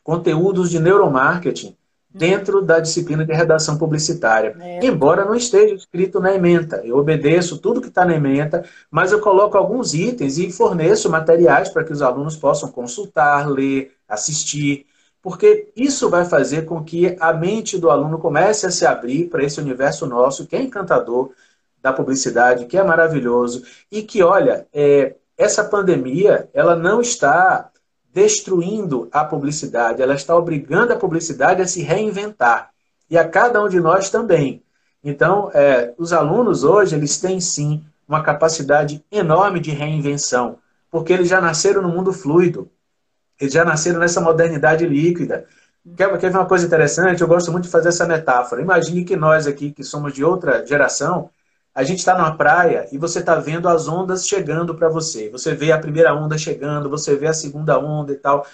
conteúdos de neuromarketing dentro da disciplina de redação publicitária. É. Embora não esteja escrito na ementa. Eu obedeço tudo que está na ementa, mas eu coloco alguns itens e forneço materiais para que os alunos possam consultar, ler, assistir porque isso vai fazer com que a mente do aluno comece a se abrir para esse universo nosso, que é encantador, da publicidade, que é maravilhoso, e que, olha, é, essa pandemia, ela não está destruindo a publicidade, ela está obrigando a publicidade a se reinventar, e a cada um de nós também. Então, é, os alunos hoje, eles têm sim uma capacidade enorme de reinvenção, porque eles já nasceram no mundo fluido. Eles já nasceram nessa modernidade líquida. Quer, quer ver uma coisa interessante? Eu gosto muito de fazer essa metáfora. Imagine que nós aqui, que somos de outra geração, a gente está numa praia e você está vendo as ondas chegando para você. Você vê a primeira onda chegando, você vê a segunda onda e tal.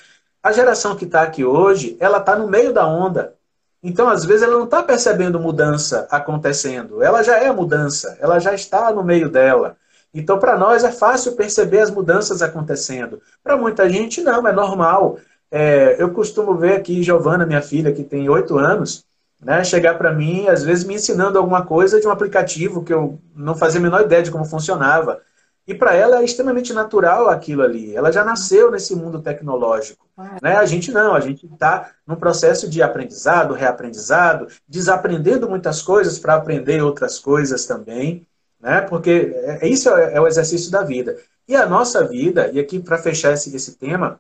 A geração que está aqui hoje, ela está no meio da onda. Então, às vezes, ela não está percebendo mudança acontecendo. Ela já é mudança, ela já está no meio dela. Então, para nós é fácil perceber as mudanças acontecendo. Para muita gente, não, é normal. É, eu costumo ver aqui Giovana, minha filha, que tem oito anos, né, chegar para mim, às vezes me ensinando alguma coisa de um aplicativo que eu não fazia a menor ideia de como funcionava. E para ela é extremamente natural aquilo ali. Ela já nasceu nesse mundo tecnológico. Né? A gente não, a gente está num processo de aprendizado, reaprendizado, desaprendendo muitas coisas para aprender outras coisas também. Né? Porque é, isso é, é o exercício da vida. E a nossa vida, e aqui para fechar esse, esse tema,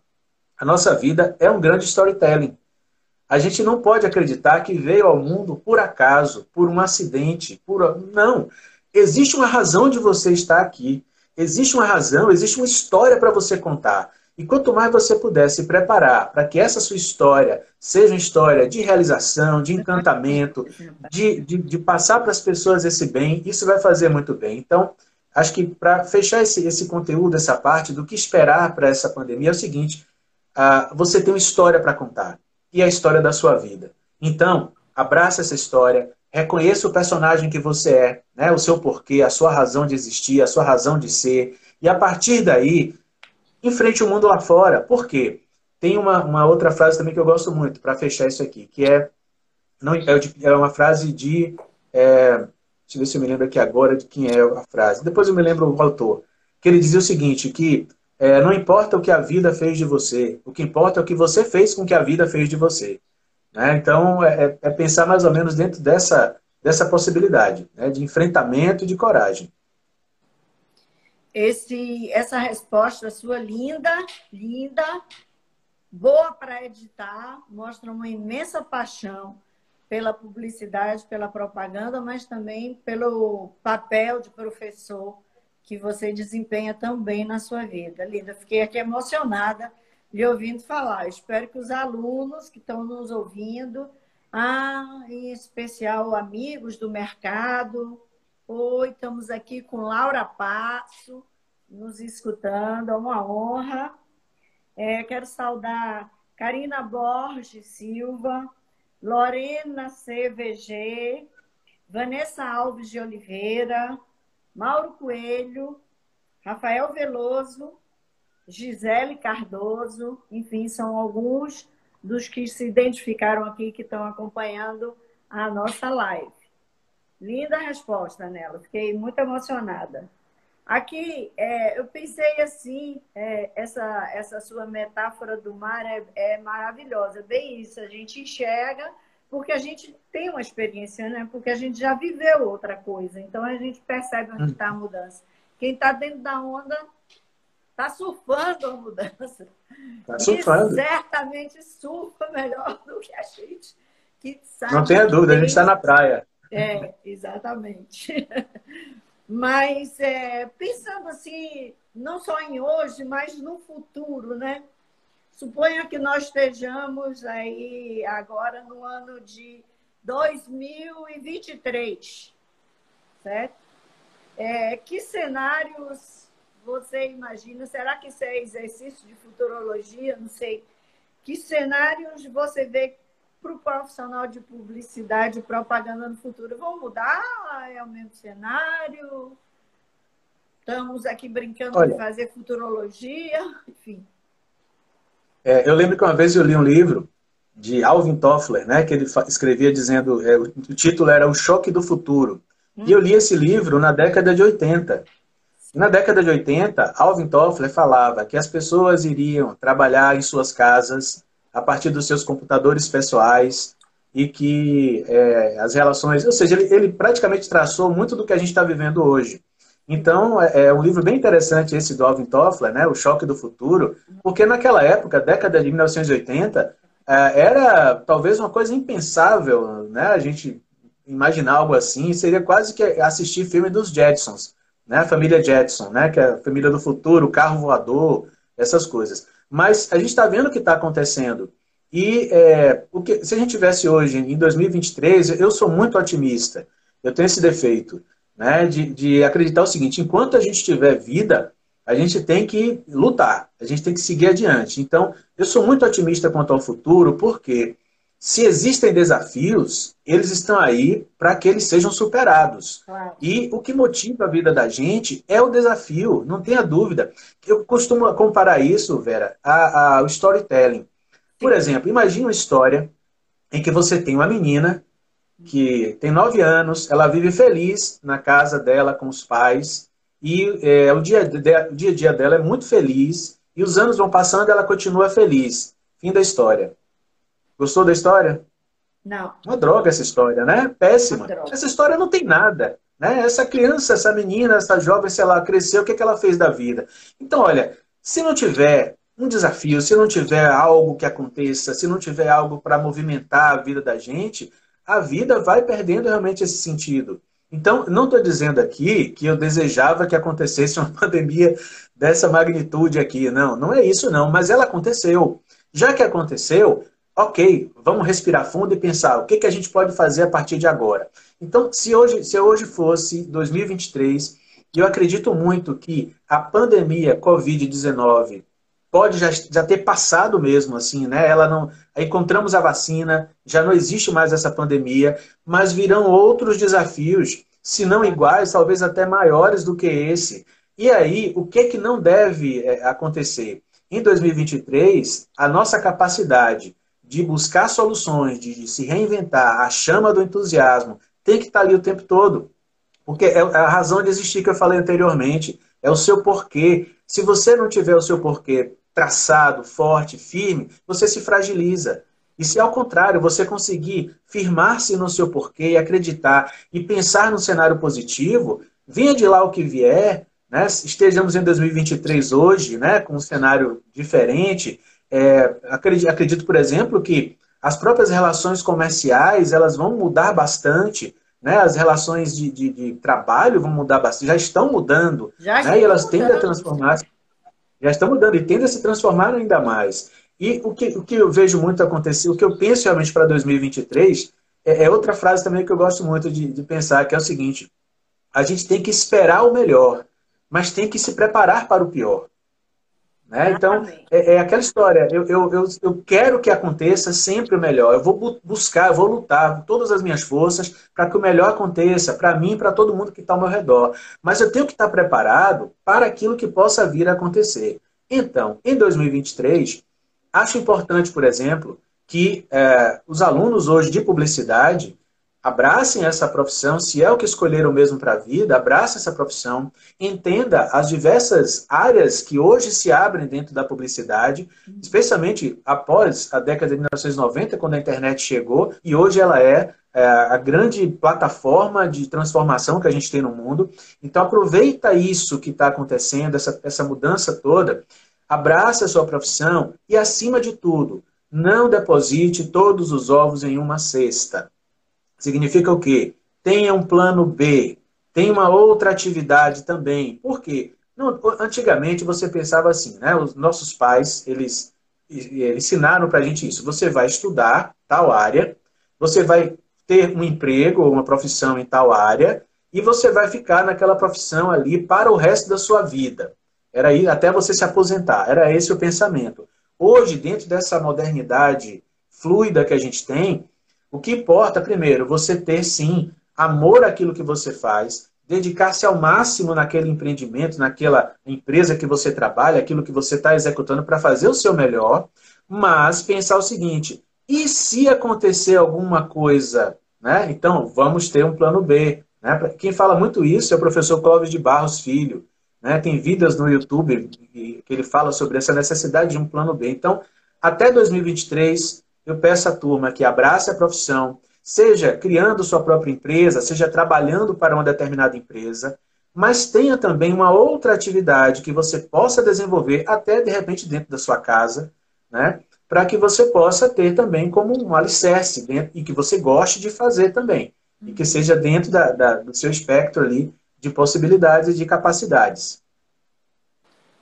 a nossa vida é um grande storytelling. A gente não pode acreditar que veio ao mundo por acaso, por um acidente, por não. Existe uma razão de você estar aqui. Existe uma razão, existe uma história para você contar. E quanto mais você puder se preparar para que essa sua história seja uma história de realização, de encantamento, de, de, de passar para as pessoas esse bem, isso vai fazer muito bem. Então, acho que para fechar esse, esse conteúdo, essa parte do que esperar para essa pandemia, é o seguinte: uh, você tem uma história para contar, e a história da sua vida. Então, abraça essa história, Reconheça o personagem que você é, né? o seu porquê, a sua razão de existir, a ssua razão de ser. E a partir daí, enfrente o mundo lá fora. Por quê? Tem uma, uma outra frase também que eu gosto muito, para fechar isso aqui, que é, não, é, é uma frase de. É, deixa eu ver se eu me lembro aqui agora de quem é a frase. Depois eu me lembro o autor. Que ele dizia o seguinte: que é, não importa o que a vida fez de você, o que importa é o que você fez com que a vida fez de você. Né? Então, é, é, é, pensar mais ou menos dentro dessa, dessa possibilidade né? de enfrentamento e de coragem. Esse, essa resposta sua linda, linda, boa para editar, mostra uma imensa paixão pela publicidade, pela propaganda, mas também pelo papel de professor que você desempenha tão bem na sua vida. Linda, fiquei aqui emocionada lhe ouvindo falar. Espero que os alunos que estão nos ouvindo, ah, em especial amigos do mercado. Oi, estamos aqui com Laura Passo, nos escutando, é uma honra. É, quero saudar Karina Borges Silva, Lorena CVG, Vanessa Alves de Oliveira, Mauro Coelho, Rafael Veloso, Gisele Cardoso, enfim, são alguns dos que se identificaram aqui que estão acompanhando a nossa live. Linda resposta nela, fiquei muito emocionada. Aqui, é, eu pensei assim, é, essa, essa sua metáfora do mar é, é maravilhosa. Bem isso, a gente enxerga porque a gente tem uma experiência, né? Porque a gente já viveu outra coisa. Então a gente percebe onde está a mudança. Quem está dentro da onda Está surfando a mudança. Está surfando. E certamente surfa melhor do que a gente. Que sabe Não tenha dúvida, a gente está na praia. É, exatamente. Mas é, pensando assim, não só em hoje, mas no futuro, né? Suponha que nós estejamos aí agora no ano de 2023, certo? É, que cenários você imagina? Será que isso é exercício de futurologia? Não sei. Que cenários você vê para o profissional de publicidade e propaganda no futuro? Vão mudar? É o mesmo cenário? Estamos aqui brincando Olha, de fazer futurologia? Enfim. É, eu lembro que uma vez eu li um livro de Alvin Toffler, né, que ele escrevia dizendo, é, o título era O Choque do Futuro. Hum. E eu li esse livro na década de 80. Na década de 80, Alvin Toffler falava que as pessoas iriam trabalhar em suas casas a partir dos seus computadores pessoais e que é, as relações, ou seja, ele, ele, praticamente traçou muito do que a gente está vivendo hoje. Então, é, é, um livro bem interessante esse do Alvin Toffler, né, O Choque do Futuro, porque naquela época, década de 1980, é, era talvez uma coisa impensável, né, a gente imaginar algo assim, seria quase que assistir filme dos Jetsons né? A família Jetson, né? Que é a família do futuro, o carro voador, essas coisas. Mas a gente está vendo o que está acontecendo. E é, o que, se a gente tivesse hoje, em 2023, eu sou muito otimista. Eu tenho esse defeito, né? De, de acreditar o seguinte: enquanto a gente tiver vida, a gente tem que lutar, a gente tem que seguir adiante. Então, eu sou muito otimista quanto ao futuro, porque se existem desafios, eles estão aí para que eles sejam superados. Claro. E o que motiva a vida da gente é o desafio, não tenha dúvida. Eu costumo comparar isso, Vera, ao storytelling. Por exemplo, imagine uma história em que você tem uma menina que tem nove anos, ela vive feliz na casa dela com os pais, e é, o, dia, o dia a dia dela é muito feliz, e os anos vão passando e ela continua feliz. Fim da história. Gostou da história? Não. Uma droga essa história, né? Péssima. Essa história não tem nada. Né? Essa criança, essa menina, essa jovem, sei lá, cresceu, o que, é que ela fez da vida? Então, olha, se não tiver um desafio, se não tiver algo que aconteça, se não tiver algo para movimentar a vida da gente, a vida vai perdendo realmente esse sentido. Então, não estou dizendo aqui que eu desejava que acontecesse uma pandemia dessa magnitude aqui. Não, não é isso não, mas ela aconteceu. Já que aconteceu, ok, vamos respirar fundo e pensar o que, que a gente pode fazer a partir de agora. Então, se hoje, se hoje fosse 2023, e eu acredito muito que a pandemia Covid-19 pode já, já ter passado mesmo, assim, né? Ela não. Encontramos a vacina, já não existe mais essa pandemia, mas virão outros desafios, se não iguais, talvez até maiores do que esse. E aí, o que, que não deve é, acontecer? Em 2023, a nossa capacidade de buscar soluções, de se reinventar, a chama do entusiasmo, tem que estar ali o tempo todo. Porque é a razão de existir que eu falei anteriormente, é o seu porquê. Se você não tiver o seu porquê traçado, forte, firme, você se fragiliza. E se ao contrário, você conseguir firmar-se no seu porquê e acreditar e pensar no cenário positivo, venha de lá o que vier, né? estejamos em 2023 hoje, né? com um cenário diferente, é, acredito, acredito, por exemplo, que as próprias relações comerciais elas vão mudar bastante, né? As relações de, de, de trabalho vão mudar bastante, já estão mudando, já né? E elas mudando. tendem a transformar, já estão mudando e tendem a se transformar ainda mais. E o que, o que eu vejo muito acontecer, o que eu penso realmente para 2023, é, é, outra frase também que eu gosto muito de, de pensar, que é o seguinte: a gente tem que esperar o melhor, mas tem que se preparar para o pior. Né? Então, é, é, aquela história. Eu, eu, eu, eu, quero que aconteça sempre o melhor. Eu vou buscar, eu vou lutar com todas as minhas forças para que o melhor aconteça, para mim e para todo mundo que está ao meu redor. Mas eu tenho que estar preparado para aquilo que possa vir a acontecer. Então, em 2023, acho importante, por exemplo, que é, os alunos hoje de publicidade abracem essa profissão, se é o que escolheram mesmo para a vida, abrace essa profissão, entenda as diversas áreas que hoje se abrem dentro da publicidade, especialmente após a década de 1990, quando a internet chegou, e hoje ela é, é a grande plataforma de transformação que a gente tem no mundo. Então aproveita isso que está acontecendo, essa, essa mudança toda, abraça a sua profissão e, acima de tudo, não deposite todos os ovos em uma cesta. Significa o quê? Tenha um plano B, tenha uma outra atividade também. Por quê? Não, antigamente você pensava assim, né? Os nossos pais, eles, ensinaram para a gente isso. Você vai estudar tal área, você vai ter um emprego ou uma profissão em tal área, e você vai ficar naquela profissão ali para o resto da sua vida. Era aí até você se aposentar. Era esse o pensamento. Hoje, dentro dessa modernidade fluida que a gente tem, o que importa, primeiro, você ter sim amor àquilo que você faz, dedicar-se ao máximo naquele empreendimento, naquela empresa que você trabalha, aquilo que você está executando para fazer o seu melhor, mas pensar o seguinte: e se acontecer alguma coisa? Né? Então, vamos ter um plano B. Né? Quem fala muito isso é o professor Clóvis de Barros Filho. Né? Tem vídeos no YouTube que ele fala sobre essa necessidade de um plano B. Então, até 2023, eu peço à turma que abrace a profissão, seja criando sua própria empresa, seja trabalhando para uma determinada empresa, mas tenha também uma outra atividade que você possa desenvolver até de repente dentro da sua casa, né? Para que você possa ter também como um alicerce dentro, e que você goste de fazer também. E que seja dentro da, da, do seu espectro ali de possibilidades e de capacidades.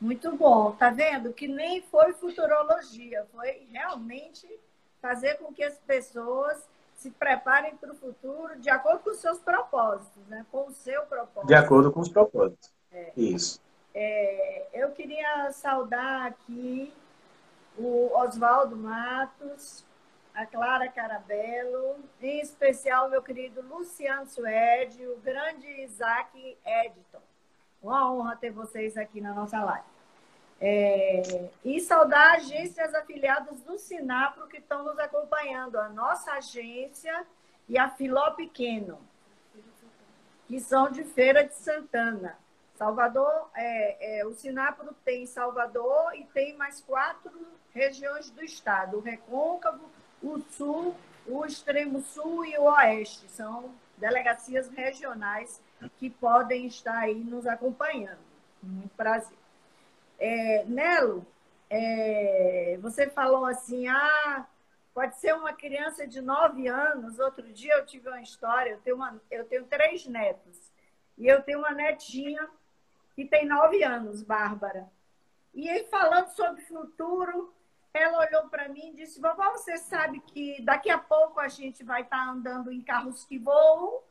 Muito bom, tá vendo? Que nem foi futurologia, foi realmente fazer com que as pessoas se preparem para o futuro de acordo com os seus propósitos, né? com o seu propósito. De acordo com os propósitos. É. Isso. É, eu queria saudar aqui o Oswaldo Matos, a Clara Carabello, em especial meu querido Luciano Suede, o grande Isaac Editon. Uma honra ter vocês aqui na nossa live. É, e saudar agências afiliadas do Sinapro que estão nos acompanhando, a nossa agência e a Filó Pequeno, que são de Feira de Santana. Salvador, é, é, o Sinapro tem Salvador e tem mais quatro regiões do estado: o Recôncavo, o Sul, o Extremo Sul e o Oeste. São delegacias regionais que podem estar aí nos acompanhando. Muito prazer. É, Nelo, é, você falou assim, ah, pode ser uma criança de nove anos. Outro dia eu tive uma história, eu tenho, uma, eu tenho três netos. E eu tenho uma netinha que tem nove anos, Bárbara. E aí, falando sobre futuro, ela olhou para mim e disse: Vovó, você sabe que daqui a pouco a gente vai estar tá andando em carros que voam?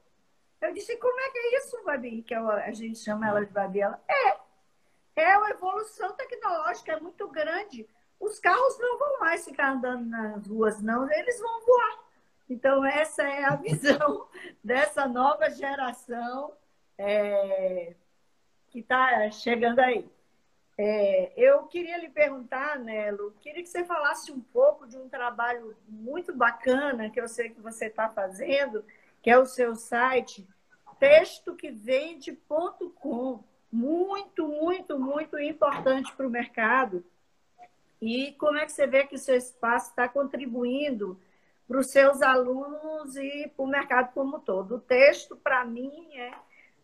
Eu disse: Como é que é isso, Babi? Que a gente chama ela de Babi. Ela: É, é uma evolução tecnológica, é muito grande. Os carros não vão mais ficar andando nas ruas, não, eles vão voar. Então, essa é a visão dessa nova geração. É que está chegando aí. É, eu queria lhe perguntar, Nelo, queria que você falasse um pouco de um trabalho muito bacana que eu sei que você está fazendo, que é o seu site textoquevende.com. Muito, muito, muito importante para o mercado. E como é que você vê que o seu espaço está contribuindo para os seus alunos e para o mercado como um todo? O texto, para mim, é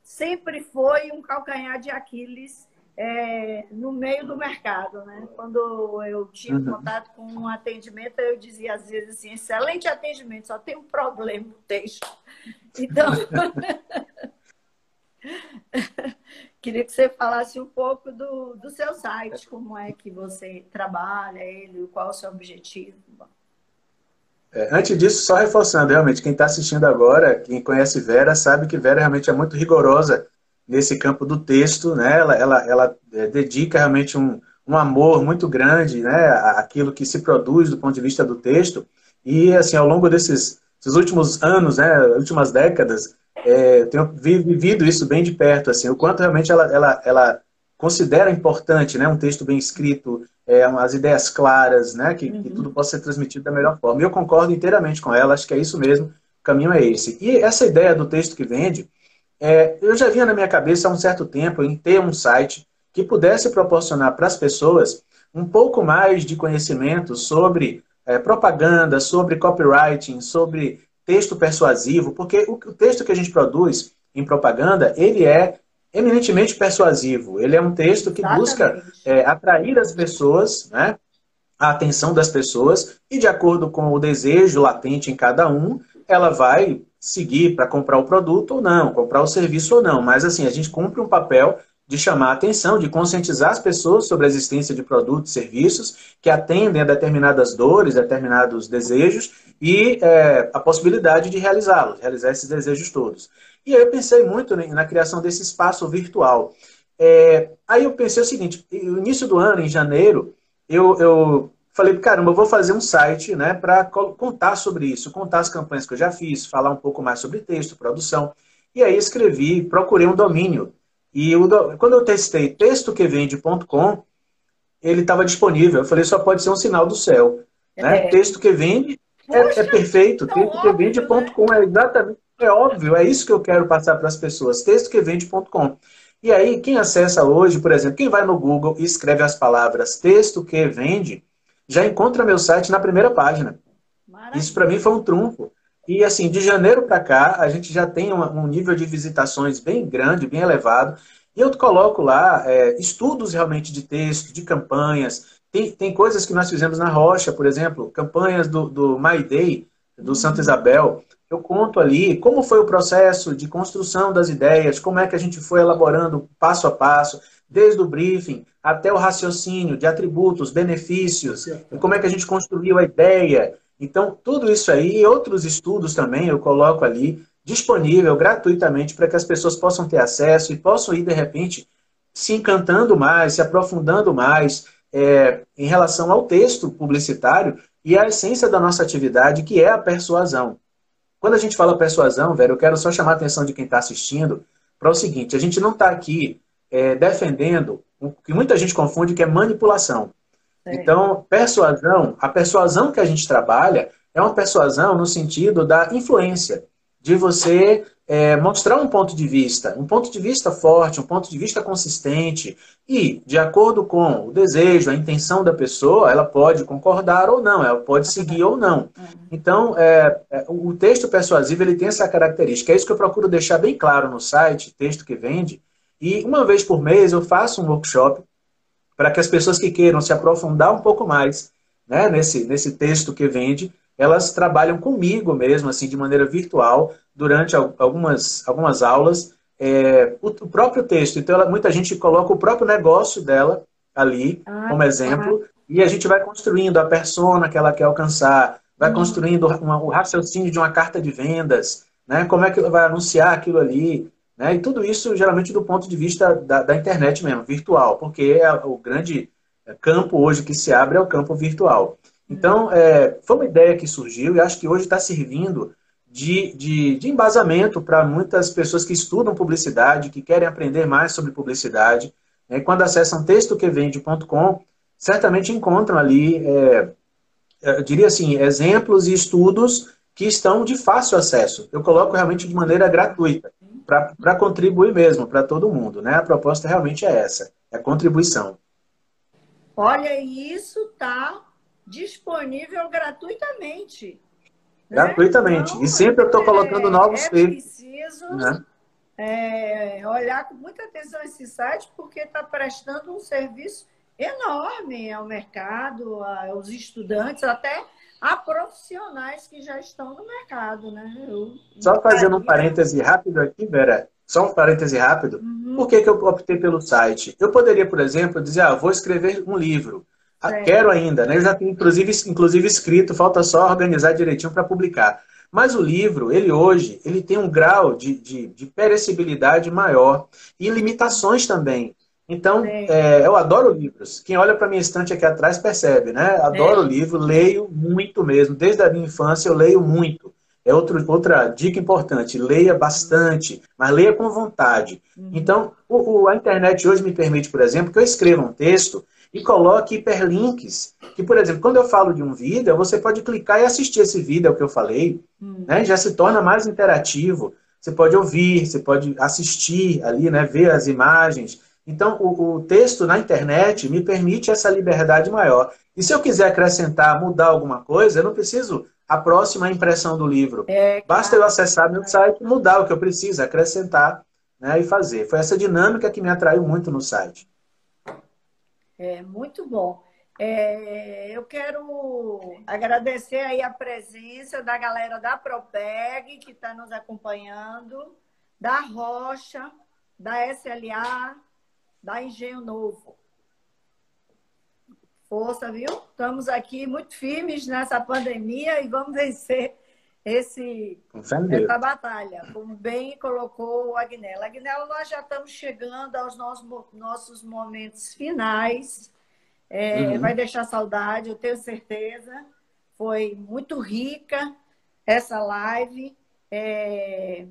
sempre foi um calcanhar de Aquiles é, no meio do mercado. Né? Quando eu tinha uhum. contato com um atendimento, eu dizia às vezes assim, excelente atendimento, só tem um problema no texto. Então, queria que você falasse um pouco do, do seu site, como é que você trabalha ele, qual o seu objetivo. É, antes disso, só reforçando, realmente, quem está assistindo agora, quem conhece Vera, sabe que Vera realmente é muito rigorosa nesse campo do texto, né? Ela, ela, ela é, dedica realmente um, um amor muito grande, né? Aquilo que se produz do ponto de vista do texto. E, assim, ao longo desses, desses últimos anos, né? Últimas décadas, é, tenho vivido isso bem de perto, assim, o quanto realmente ela, ela, ela considera importante, né? Um texto bem escrito, é, as ideias claras, né? Que, uhum. que, tudo possa ser transmitido da melhor forma. E eu concordo inteiramente com ela, acho que é isso mesmo, o caminho é esse. E essa ideia do texto que vende, é, eu já vinha na minha cabeça há um certo tempo em ter um site que pudesse proporcionar para as pessoas um pouco mais de conhecimento sobre é, propaganda, sobre copywriting, sobre texto persuasivo, porque o, o texto que a gente produz em propaganda, ele é eminentemente persuasivo. Ele é um texto que Exatamente. busca é, atrair as pessoas, né, a atenção das pessoas, e de acordo com o desejo latente em cada um, ela vai seguir para comprar o produto ou não, comprar o serviço ou não. Mas assim, a gente cumpre um papel de chamar a atenção, de conscientizar as pessoas sobre a existência de produtos e serviços que atendem a determinadas dores, determinados desejos e é, a possibilidade de realizá-los, realizar esses desejos todos. E aí eu pensei muito na criação desse espaço virtual. É, aí eu pensei o seguinte, no início do ano, em janeiro, eu, eu falei, caramba, eu vou fazer um site né, para contar sobre isso, contar as campanhas que eu já fiz, falar um pouco mais sobre texto, produção. E aí escrevi, procurei um domínio. E o, quando eu testei textoquevende.com, ele estava disponível. Eu falei, só pode ser um sinal do céu. Né? É. Texto que vende é, é perfeito. Textoquevende.com né? é exatamente é óbvio, é isso que eu quero passar para as pessoas. Textoquevende.com. E aí, quem acessa hoje, por exemplo, quem vai no Google e escreve as palavras texto que vende, já encontra meu site na primeira página. Maravilha. Isso para mim foi um trunfo. E assim, de janeiro para cá, a gente já tem um, nível de visitações bem grande, bem elevado. E eu coloco lá é, estudos realmente de texto, de campanhas. Tem, tem coisas que nós fizemos na Rocha, por exemplo, campanhas do, do My Day, do uhum. Santa Isabel, eu conto ali como foi o processo de construção das ideias, como é que a gente foi elaborando passo a passo, desde o briefing até o raciocínio de atributos, benefícios, como é que a gente construiu a ideia. Então, tudo isso aí e outros estudos também eu coloco ali disponível gratuitamente para que as pessoas possam ter acesso e possam ir, de repente, se encantando mais, se aprofundando mais é, em relação ao texto publicitário, e a essência da nossa atividade, que é a persuasão. Quando a gente fala persuasão, velho, eu quero só chamar a atenção de quem está assistindo para o seguinte: a gente não está aqui é, defendendo o que muita gente confunde, que é manipulação. É. Então, persuasão, a persuasão que a gente trabalha é uma persuasão no sentido da influência, de você é, mostrar um ponto de vista, um ponto de vista forte, um ponto de vista consistente, e, de acordo com o desejo, a intenção da pessoa, ela pode concordar ou não, ela pode seguir ou não. Uhum. Então, é, é, o texto persuasivo ele tem essa característica. É isso que eu procuro deixar bem claro no site, texto que vende, e uma vez por mês eu faço um workshop para que as pessoas que queiram se aprofundar um pouco mais né, nesse, nesse texto que vende, elas trabalham comigo mesmo, assim, de maneira virtual, durante algumas, algumas aulas, é, o, o, próprio texto. Então, ela, muita gente coloca o próprio negócio dela ali, ah, como exemplo, e a gente vai construindo a persona que ela quer alcançar, vai uhum. construindo uma, o raciocínio de uma carta de vendas, né? como é que ela vai anunciar aquilo ali, né? e tudo isso, geralmente, do ponto de vista da, da internet mesmo, virtual, porque é o grande campo hoje que se abre é o campo virtual. Então, é, foi uma ideia que surgiu e acho que hoje está servindo de, de, de embasamento para muitas pessoas que estudam publicidade, que querem aprender mais sobre publicidade. Né? Quando acessam textoquevende.com, certamente encontram ali, é, é, eu diria assim, exemplos e estudos que estão de fácil acesso. Eu coloco realmente de maneira gratuita, para contribuir mesmo, para todo mundo. Né? A proposta realmente é essa, é contribuição. Olha, isso está disponível gratuitamente. Gratuitamente. Então, e sempre eu estou colocando é, novos é preciso né? é, olhar com muita atenção esse site, porque está prestando um serviço enorme ao mercado, aos estudantes, até a profissionais que já estão no mercado, né? Eu, Só fazendo um parêntese rápido aqui, Vera, só um parêntese rápido. Uhum. Por que, que eu optei pelo site? Eu poderia, por exemplo, dizer, ah, vou escrever um livro. Ah, quero ainda, né? Eu já tenho inclusive, inclusive escrito, falta só organizar direitinho para publicar. Mas o livro, ele hoje, ele tem um grau de, de, de perecibilidade maior e limitações também. Então, é, eu adoro livros. Quem olha para minha estante aqui atrás percebe, né? Adoro é. livro, leio muito mesmo. Desde a minha infância eu leio muito. É outro, outra dica importante, leia bastante, mas leia com vontade. Uhum. Então, o, o, a internet hoje me permite, por exemplo, que eu escreva um texto e coloque hiperlinks. Que, por exemplo, quando eu falo de um vídeo, você pode clicar e assistir esse vídeo, é o que eu falei, hum. né? já se torna mais interativo. Você pode ouvir, você pode assistir ali, né? ver as imagens. Então, o, o texto na internet me permite essa liberdade maior. E se eu quiser acrescentar, mudar alguma coisa, eu não preciso a próxima impressão do livro. É, Basta eu acessar meu site, mudar o que eu preciso, acrescentar né, e fazer. Foi essa dinâmica que me atraiu muito no site. É muito bom. É, eu quero agradecer aí a presença da galera da Propeg, que está nos acompanhando, da Rocha, da SLA, da Engenho Novo. Força, viu? Estamos aqui muito firmes nessa pandemia e vamos vencer esse, essa batalha, como bem colocou o Agnella. Agnella, nós já estamos chegando aos nossos, nossos momentos finais. É, uhum. Vai deixar saudade, eu tenho certeza. Foi muito rica essa live. É,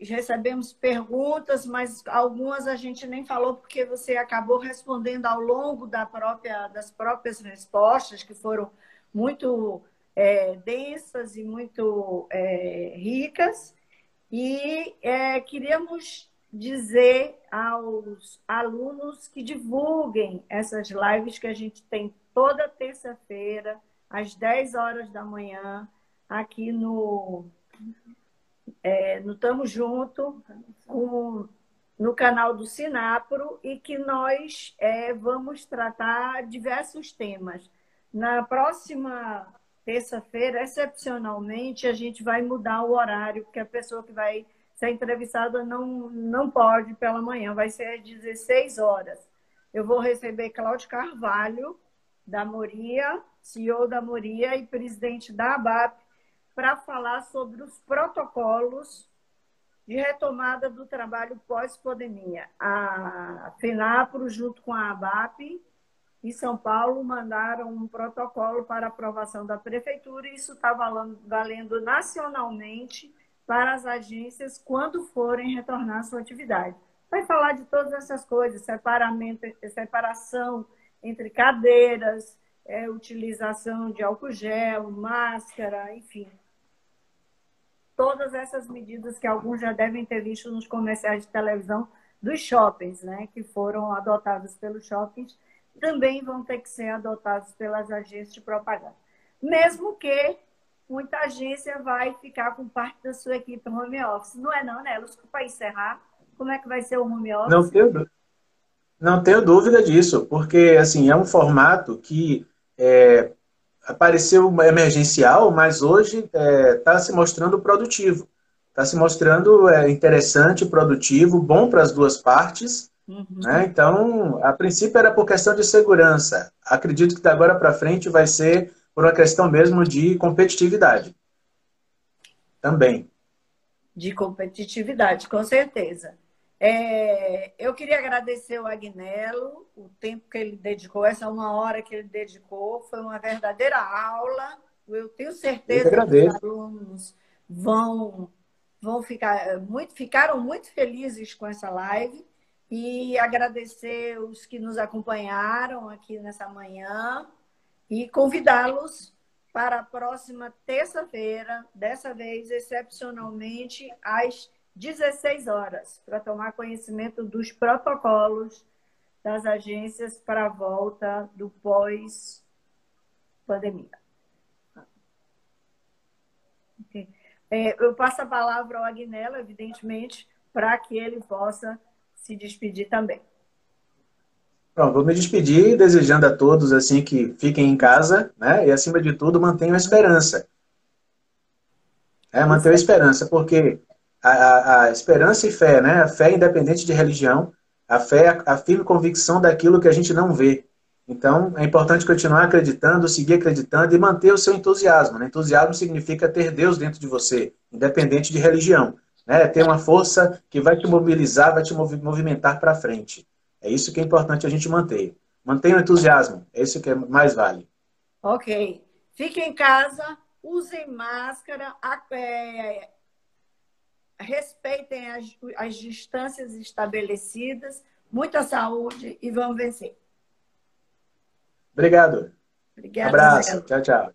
recebemos perguntas, mas algumas a gente nem falou porque você acabou respondendo ao longo da própria, das próprias respostas, que foram muito é, densas e muito é, ricas. E é, queríamos dizer aos alunos que divulguem essas lives que a gente tem toda terça-feira, às 10 horas da manhã, aqui no, é, no Tamo Junto, com, no canal do Sinapro, e que nós é, vamos tratar diversos temas. Na próxima terça-feira, excepcionalmente, a gente vai mudar o horário, porque a pessoa que vai ser entrevistada não, não pode pela manhã, vai ser às 16 horas. Eu vou receber Cláudio Carvalho, da Moria, CEO da Moria e presidente da ABAP, para falar sobre os protocolos de retomada do trabalho pós-pandemia. A FENAPRO, junto com a ABAP, e São Paulo mandaram um protocolo para aprovação da prefeitura e isso está valendo nacionalmente para as agências quando forem retornar à sua atividade. Vai falar de todas essas coisas, separamento, separação entre cadeiras, é, utilização de álcool gel, máscara, enfim. Todas essas medidas que alguns já devem ter visto nos comerciais de televisão dos shoppings, né, que foram adotados pelos shoppings, também vão ter que ser adotados pelas agências de propaganda. Mesmo que muita agência vai ficar com parte da sua equipe home office. Não é não, né? Para encerrar, como é que vai ser o home office? Não tenho, não tenho dúvida disso, porque assim, é um formato que é, apareceu emergencial, mas hoje está é, tá se mostrando produtivo. Está se mostrando é, interessante, produtivo, bom para as duas partes. Uhum. Né? Então, a princípio era por questão de segurança. Acredito que da agora para frente vai ser por uma questão mesmo de competitividade. Também. De competitividade, com certeza. É, eu queria agradecer o Agnello, o tempo que ele dedicou, essa uma hora que ele dedicou, foi uma verdadeira aula. Eu tenho certeza eu que os alunos vão, vão ficar muito, ficaram muito felizes com essa live e agradecer os que nos acompanharam aqui nessa manhã e convidá-los para a próxima terça-feira, dessa vez excepcionalmente às 16 horas, para tomar conhecimento dos protocolos das agências para a volta do pós-pandemia. Okay. É, eu passo a palavra ao Agnello, evidentemente, para que ele possa se despedir também. Pronto, vou me despedir desejando a todos assim que fiquem em casa, né? E acima de tudo mantenham a esperança. É, mantenham a esperança, porque a, a, a, esperança e fé, né? A fé independente de religião, a fé a, firme convicção daquilo que a gente não vê. Então, é importante continuar acreditando, seguir acreditando e manter o seu entusiasmo. Né? Entusiasmo significa ter Deus dentro de você, independente de religião. Né? Ter uma força que vai te mobilizar, vai te movimentar para frente. É isso que é importante a gente manter. Mantenha o entusiasmo, é isso que é mais vale. Ok. Fiquem em casa, usem máscara, é, respeitem as, as distâncias estabelecidas, muita saúde e vamos vencer. Obrigado. Obrigada. Abraço. Tchau, tchau.